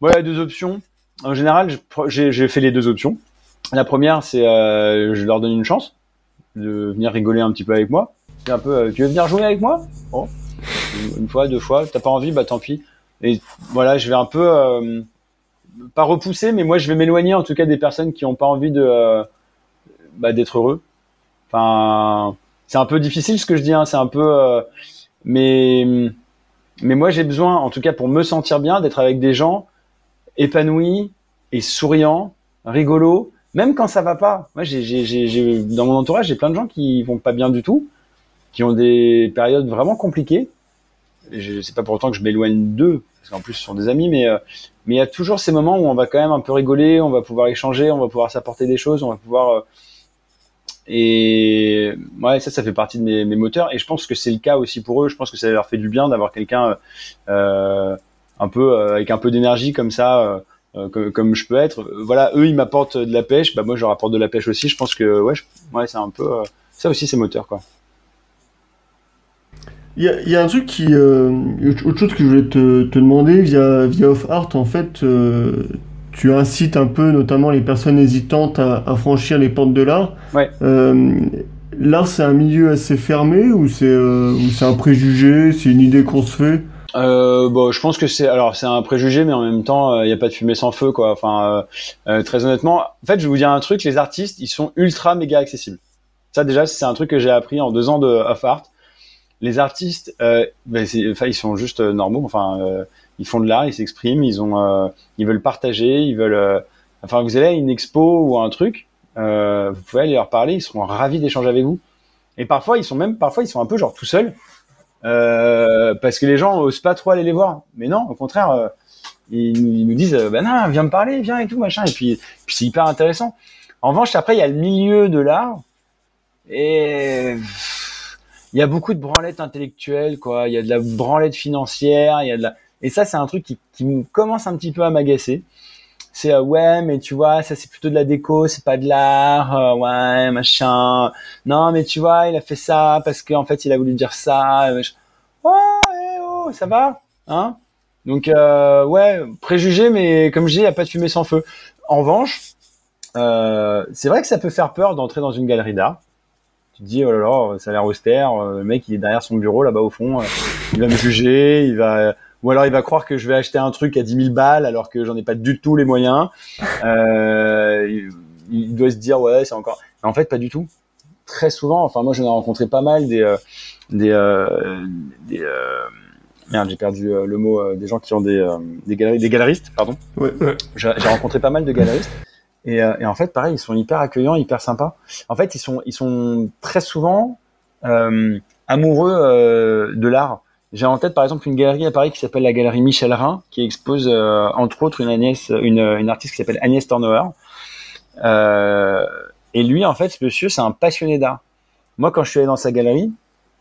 ouais, deux options. En général, j'ai fait les deux options. La première, c'est euh, je leur donne une chance de venir rigoler un petit peu avec moi. C'est un peu, euh, tu veux venir jouer avec moi? Bon, une, une fois, deux fois. T'as pas envie, bah tant pis. Et voilà, je vais un peu euh, pas repousser, mais moi je vais m'éloigner en tout cas des personnes qui ont pas envie de euh, bah, d'être heureux. Enfin, c'est un peu difficile ce que je dis, hein, c'est un peu, euh, mais mais moi j'ai besoin, en tout cas pour me sentir bien, d'être avec des gens épanouis et souriants, rigolos, même quand ça va pas. Moi, j'ai, j'ai, j'ai, dans mon entourage, j'ai plein de gens qui vont pas bien du tout, qui ont des périodes vraiment compliquées. Je c'est pas pour autant que je m'éloigne d'eux, parce qu'en plus ce sont des amis, mais euh, mais il y a toujours ces moments où on va quand même un peu rigoler, on va pouvoir échanger, on va pouvoir s'apporter des choses, on va pouvoir euh, et ouais, ça, ça fait partie de mes, mes moteurs. Et je pense que c'est le cas aussi pour eux. Je pense que ça leur fait du bien d'avoir quelqu'un euh, un peu euh, avec un peu d'énergie comme ça, euh, comme, comme, je peux être. Voilà, eux, ils m'apportent de la pêche. Bah moi, je leur apporte de la pêche aussi. Je pense que ouais, ouais, c'est un peu ça aussi, c'est moteur quoi. Il y, a, y a, un truc qui, autre chose que je voulais te, te demander via via Off Art, en fait tu incites un peu, notamment les personnes hésitantes, à, franchir les portes de l'art. Ouais. Euh, l'art, c'est un milieu assez fermé ou c'est euh, c'est un préjugé, c'est une idée qu'on se fait? Euh, bon, je pense que c'est alors c'est un préjugé, mais en même temps, il euh, n'y a pas de fumée sans feu, quoi. Enfin, euh, très honnêtement, en fait, je vais vous dire un truc les artistes, ils sont ultra méga accessibles. Ça, déjà, c'est un truc que j'ai appris en deux ans de off art. Les artistes, ben, enfin, ils sont juste normaux. Enfin, ils font de l'art, ils s'expriment, ils ont, euh, ils veulent partager, ils veulent. Euh, enfin, vous allez à une expo ou un truc, euh, vous pouvez aller leur parler, ils seront ravis d'échanger avec vous. Et parfois, ils sont même, parfois, ils sont un peu genre tout seuls, parce que les gens osent pas trop aller les voir. Mais non, au contraire, ils, nous disent, ben non, viens me parler, viens et tout machin. Et puis, puis c'est hyper intéressant. En revanche, après, il y a le milieu de l'art et il y a beaucoup de branlettes intellectuelles, quoi. Il y a de la branlette financière, il y a de la, et ça, c'est un truc qui, qui me commence un petit peu à m'agacer. C'est euh, ouais, mais tu vois, ça c'est plutôt de la déco, c'est pas de l'art, euh, ouais, machin. Non, mais tu vois, il a fait ça parce qu'en fait, il a voulu dire ça. oh, eh, oh, ça va, hein Donc euh, ouais, préjugé, mais comme je dis, il n'y a pas de fumée sans feu. En revanche, c'est vrai que ça peut faire peur d'entrer dans une galerie d'art. Tu te dis, oh là là, ça a l'air austère, le mec il est derrière son bureau là-bas au fond, il va me juger, il va ou alors il va croire que je vais acheter un truc à 10 000 balles alors que j'en ai pas du tout les moyens. Euh, il, doit se dire ouais c'est encore. en fait pas du tout. Très souvent, enfin moi j'en ai rencontré pas mal des euh, des euh, des euh, merde j'ai perdu le mot des gens qui ont des des galeries des galeristes pardon. Ouais, ouais. J'ai rencontré pas mal de galeristes. Et, et, en fait, pareil, ils sont hyper accueillants, hyper sympas. En fait, ils sont, ils sont très souvent amoureux de l'art. J'ai en tête par exemple une galerie à Paris qui s'appelle la galerie Michel Rhin, qui expose euh, entre autres une, artiste qui s'appelle Agnès Tornauer. Euh, et lui, en fait, ce monsieur, c'est un passionné d'art. Moi, quand je suis allé dans sa galerie,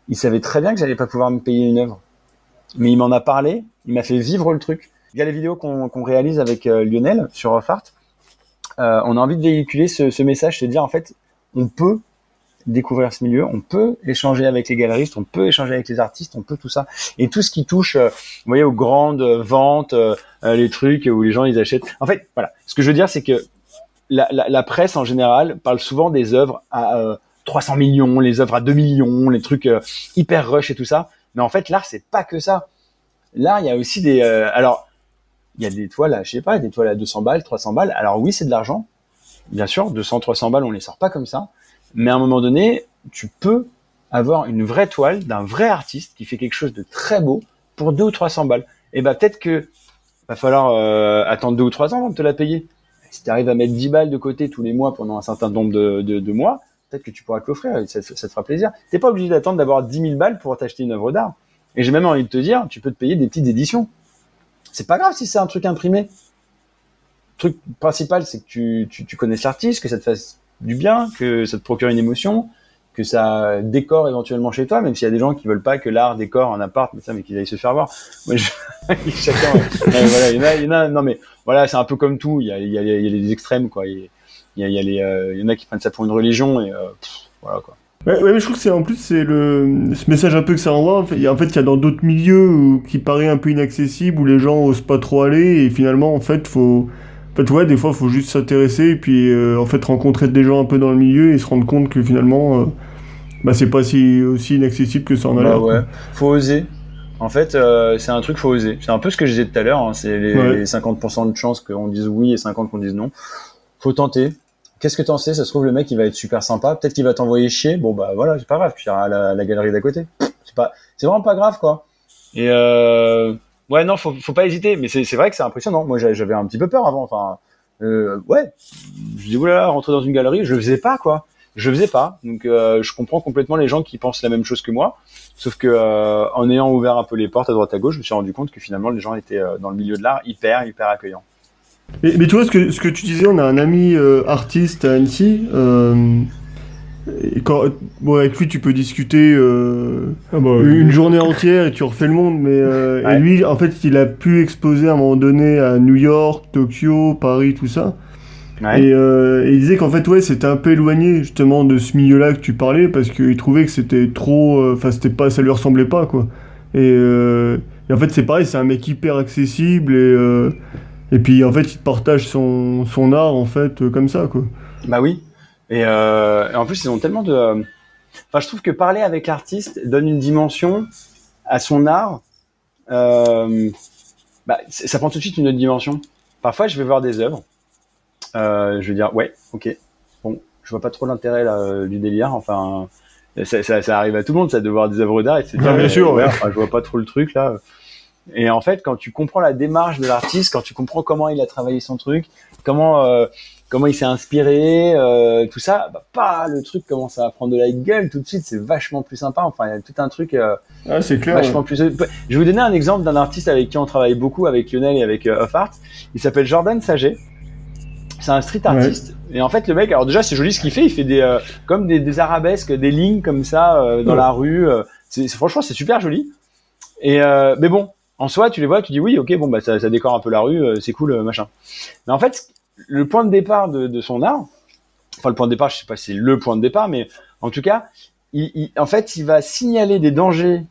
il savait très bien que j'allais pas pouvoir me payer une œuvre. Mais il m'en a parlé, il m'a fait vivre le truc. Il y a les vidéos qu'on réalise avec euh, Lionel sur Offart. On a envie de véhiculer ce, message, se dire en fait, on peut découvrir ce milieu, on peut échanger avec les galeristes, on peut échanger avec les artistes, on peut tout ça. Et tout ce qui touche, euh, vous voyez, aux grandes ventes, euh, euh, les trucs où les gens ils achètent. En fait, voilà. Ce que je veux dire, c'est que la, presse en général parle souvent des œuvres à 300 millions, les œuvres à 2 millions, les trucs hyper rush et tout ça. Mais en fait, l'art c'est pas que ça. L'art, il y a aussi des. alors, il y a des toiles, à, je sais pas, des toiles à 200 balles, 300 balles. Alors oui, c'est de l'argent. Bien sûr, 200, 300 balles, on les sort pas comme ça. Mais à un moment donné, tu peux avoir une vraie toile d'un vrai artiste qui fait quelque chose de très beau pour deux ou 300 balles. Et bah peut-être que va falloir euh, attendre deux ou trois ans avant de te la payer. Si tu arrives à mettre 10 balles de côté tous les mois pendant un certain nombre de, mois, peut-être que tu pourras te l'offrir, ça, ça, te fera plaisir. T'es pas obligé d'attendre d'avoir 10 000 balles pour t'acheter une œuvre d'art. Et j'ai même envie de te dire, tu peux te payer des petites éditions. C'est pas grave si c'est un truc imprimé. Le truc principal, c'est que tu, tu, tu connaisses l'artiste, que ça te fasse du bien, que ça te procure une émotion, que ça décore éventuellement chez toi, même s'il y a des gens qui veulent pas que l'art décore un appart, mais ça, mais qu'ils aillent se faire voir. Moi, je... chacun, il, y en a, il y en a, non mais voilà, c'est un peu comme tout. Il y a, il y a, les extrêmes, quoi. Il y a, il y a les, euh, il y en a qui prennent ça pour une religion et euh, voilà quoi. Ouais, mais je trouve que c'est en plus c'est le ce message un peu que ça envoie. En fait, il y a, en fait, il y a dans d'autres milieux qui paraît un peu inaccessible où les gens osent pas trop aller et finalement en fait faut en fait, ouais, des fois, il faut juste s'intéresser et puis euh, en fait rencontrer des gens un peu dans le milieu et se rendre compte que finalement, euh, bah, c'est pas si aussi inaccessible que ça en a bah l'air. Ouais, faut oser. En fait, euh, c'est un truc, faut oser. C'est un peu ce que je disais tout à l'heure. Hein, c'est les, ouais. les, 50% de chances qu'on dise oui et 50 qu'on dise non. Faut tenter. Qu'est-ce que t'en sais? Ça se trouve le mec il va être super sympa. Peut-être qu'il va t'envoyer chier. Bon bah voilà, c'est pas grave. Tu iras à la, la galerie d'à côté. C'est pas, c'est vraiment pas grave quoi. Et euh, Ouais, non, faut, faut pas hésiter. Mais c'est vrai que c'est impressionnant. Moi, j'avais un petit peu peur avant. Enfin, euh, ouais. Je dis oula, rentrer dans une galerie, je le faisais pas quoi. Je le faisais pas. Donc, euh, je comprends complètement les gens qui pensent la même chose que moi. Sauf que euh, en ayant ouvert un peu les portes à droite à gauche, je me suis rendu compte que finalement les gens étaient dans le milieu de l'art hyper hyper accueillants. Mais, mais tu vois ce que ce que tu disais, on a un ami artiste à Annecy Et quand, bon, avec lui, tu peux discuter euh, Ah bah, une journée entière et tu refais le monde, mais euh, et lui, en fait, il a pu exploser à un moment donné à New York, Tokyo, Paris, tout ça. Ouais. Et, euh, et il disait qu'en fait, ouais, c'était un peu éloigné justement de ce milieu-là que tu parlais parce qu'il trouvait que c'était trop, enfin, c'était pas, ça lui ressemblait pas, quoi. Et, euh, et en fait, c'est pareil, c'est un mec hyper accessible et euh, et puis en fait, il te partage son son art en fait euh, comme ça, quoi. Bah oui. Et, euh, et en plus, ils ont tellement de. euh, Enfin, je trouve que parler avec l'artiste donne une dimension à son art. Euh, bah, ça prend tout de suite une autre dimension. Parfois, je vais voir des œuvres. Je vais dire, ouais, ok. Bon, je vois pas trop l'intérêt du délire. Enfin, ça, ça, ça arrive à tout le monde, ça, de voir des œuvres d'art et de bien sûr, ouais, enfin, je vois pas trop le truc là. Et en fait, quand tu comprends la démarche de l'artiste, quand tu comprends comment il a travaillé son truc, comment comment il s'est inspiré, euh, tout ça, bah, pas le truc commence à prendre de la gueule tout de suite, c'est vachement plus sympa. Enfin, il y a tout un truc euh, Ah, c'est clair. vachement plus. Je vais vous donner un exemple d'un artiste avec qui on travaille beaucoup, avec Lionel et avec euh, Off Art. Il s'appelle Jordan Saget. C'est un street artiste. Et en fait, le mec, alors déjà, c'est joli ce qu'il fait. Il fait des euh, comme des, des arabesques, des lignes comme ça euh, dans Ouais. la rue. euh, c'est franchement, c'est super joli. Et euh, mais bon, en soi, tu les vois, tu dis oui, ok, bon bah ça, ça décore un peu la rue, euh, c'est cool, machin. Mais en fait, le point de départ de, de son art, enfin le point de départ, je sais pas si c'est le point de départ, mais en tout cas, il, il- en fait, il va signaler des dangers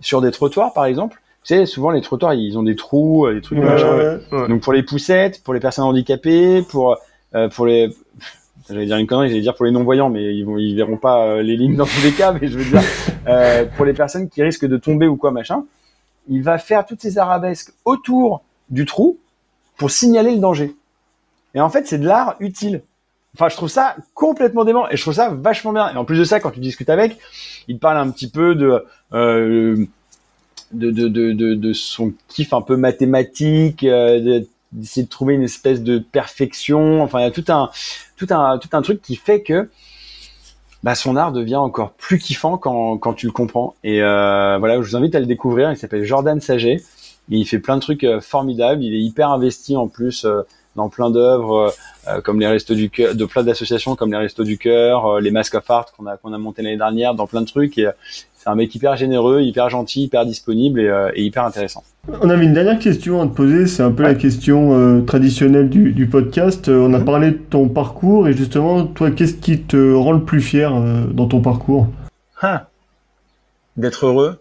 sur des trottoirs, par exemple. Tu sais, souvent les trottoirs, ils ont des trous, euh, des trucs, Ouais, machin. ouais. ouais. Donc pour les poussettes, pour les personnes handicapées, pour euh, pour les j'allais dire une connerie, j'allais dire pour les non-voyants, mais ils vont ils verront pas euh, les lignes dans tous les cas, mais je veux dire euh, pour les personnes qui risquent de tomber ou quoi machin, il va faire toutes ces arabesques autour du trou pour signaler le danger. Et en fait, c'est de l'art utile. Enfin, je trouve ça complètement dément et je trouve ça vachement bien. Et en plus de ça, quand tu discutes avec, il parle un petit peu de euh, de, de, de, de, son kiff un peu mathématique, euh, de- d'essayer de trouver une espèce de perfection. Enfin, il y a tout un, tout un, tout un truc qui fait que bah, son art devient encore plus kiffant quand, quand tu le comprends. Et euh, voilà, je vous invite à le découvrir. Il s'appelle Jordan Saget. Et il fait plein de trucs formidables. Il est hyper investi en plus dans plein d'œuvres, euh, comme les Restos du Cœur, de plein d'associations comme les Restos du Cœur, euh, les Masques of Art qu'on a, qu'on a monté l'année dernière, dans plein de trucs. Et euh, c'est un mec hyper généreux, hyper gentil, hyper disponible et, euh, et hyper intéressant. On avait une dernière question à te poser, c'est un peu la question euh, traditionnelle du, du podcast. Euh, on a parlé de ton parcours et justement, toi, qu'est-ce qui te rend le plus fier euh, dans ton parcours? Ah. D'être heureux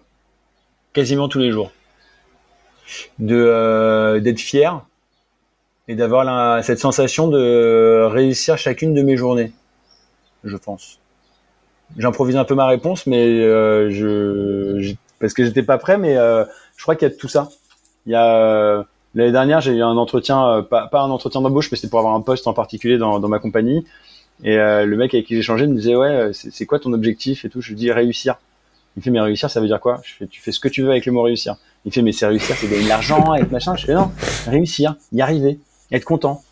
quasiment tous les jours. De euh, d'être fier et d'avoir la- cette sensation de réussir chacune de mes journées, je pense. J'improvise un peu ma réponse, mais euh, je, je- parce que j'étais pas prêt, mais euh, je crois qu'il y a tout ça. Il y a euh, l'année dernière, j'ai eu un entretien, euh, pas, pas un entretien d'embauche, mais c'était pour avoir un poste en particulier dans, dans ma compagnie. Et euh, le mec avec qui j'ai échangé me disait ouais, euh, c'est c'est quoi ton objectif et tout? Je lui dis réussir. Il me fait mais réussir, ça veut dire quoi? Je fais tu fais ce que tu veux avec le mot réussir. Il me fait mais c'est réussir, c'est gagner de l'argent, être machin. Je fais non, réussir, y arriver, être content.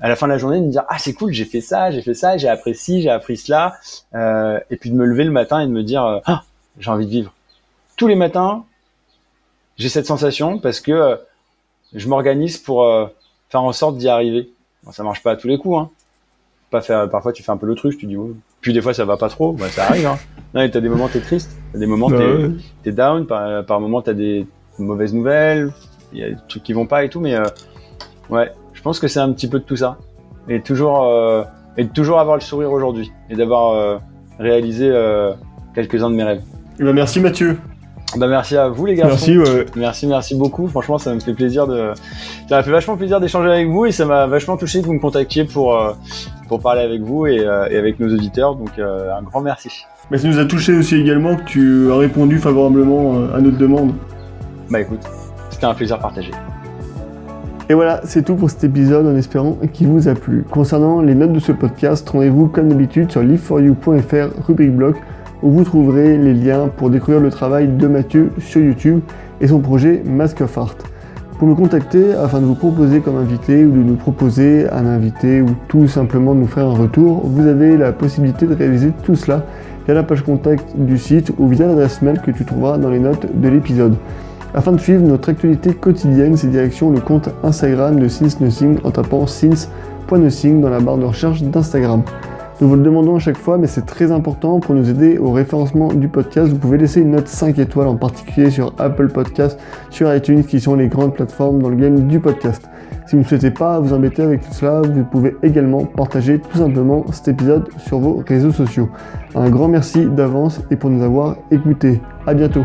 À la fin de la journée, de me dire ah c'est cool, j'ai fait ça, j'ai fait ça, j'ai appris ci, j'ai appris cela, euh, et puis de me lever le matin et de me dire euh, ah j'ai envie de vivre. Tous les matins, j'ai cette sensation parce que euh, je m'organise pour euh, faire en sorte d'y arriver. Bon, ça marche pas à tous les coups, hein. Pas faire, parfois tu fais un peu l'autruche, tu dis ouais. Puis des fois ça va pas trop, bah, ça arrive. Hein. Non, et t'as des moments t'es triste, t'as des moments Bah t'es t'es down, par, par moment t'as des mauvaises nouvelles, il y a des trucs qui vont pas et tout, mais euh, ouais, je pense que c'est un petit peu de tout ça. Et toujours, euh, et toujours avoir le sourire aujourd'hui et d'avoir euh, réalisé euh, quelques-uns de mes rêves. Eh ben, Merci Mathieu. Bah merci à vous les garçons. Merci, ouais. Merci, merci beaucoup. Franchement, ça me fait plaisir de, ça m'a fait vachement plaisir d'échanger avec vous et ça m'a vachement touché que vous me contactiez pour pour parler avec vous et, et avec nos auditeurs. Donc un grand merci. Mais ça nous a touché aussi également que tu as répondu favorablement à notre demande. Bah écoute, c'était un plaisir partagé. Et voilà, c'est tout pour cet épisode en espérant qu'il vous a plu. Concernant les notes de ce podcast, rendez-vous comme d'habitude sur liveforyou.fr rubrique blog où vous trouverez les liens pour découvrir le travail de Mathieu sur YouTube et son projet Mask of Art. Pour me contacter afin de vous proposer comme invité ou de nous proposer un invité ou tout simplement de nous faire un retour, vous avez la possibilité de réaliser tout cela via la page contact du site ou via l'adresse mail que tu trouveras dans les notes de l'épisode. Afin de suivre notre actualité quotidienne, c'est direction le compte Instagram de Since Nothing en tapant since.nothing dans la barre de recherche d'Instagram. Nous vous le demandons à chaque fois, mais c'est très important pour nous aider au référencement du podcast. Vous pouvez laisser une note 5 étoiles, en particulier sur Apple Podcast, sur iTunes, qui sont les grandes plateformes dans le game du podcast. Si vous ne souhaitez pas vous embêter avec tout cela, vous pouvez également partager tout simplement cet épisode sur vos réseaux sociaux. Un grand merci d'avance et pour nous avoir écoutés. À bientôt.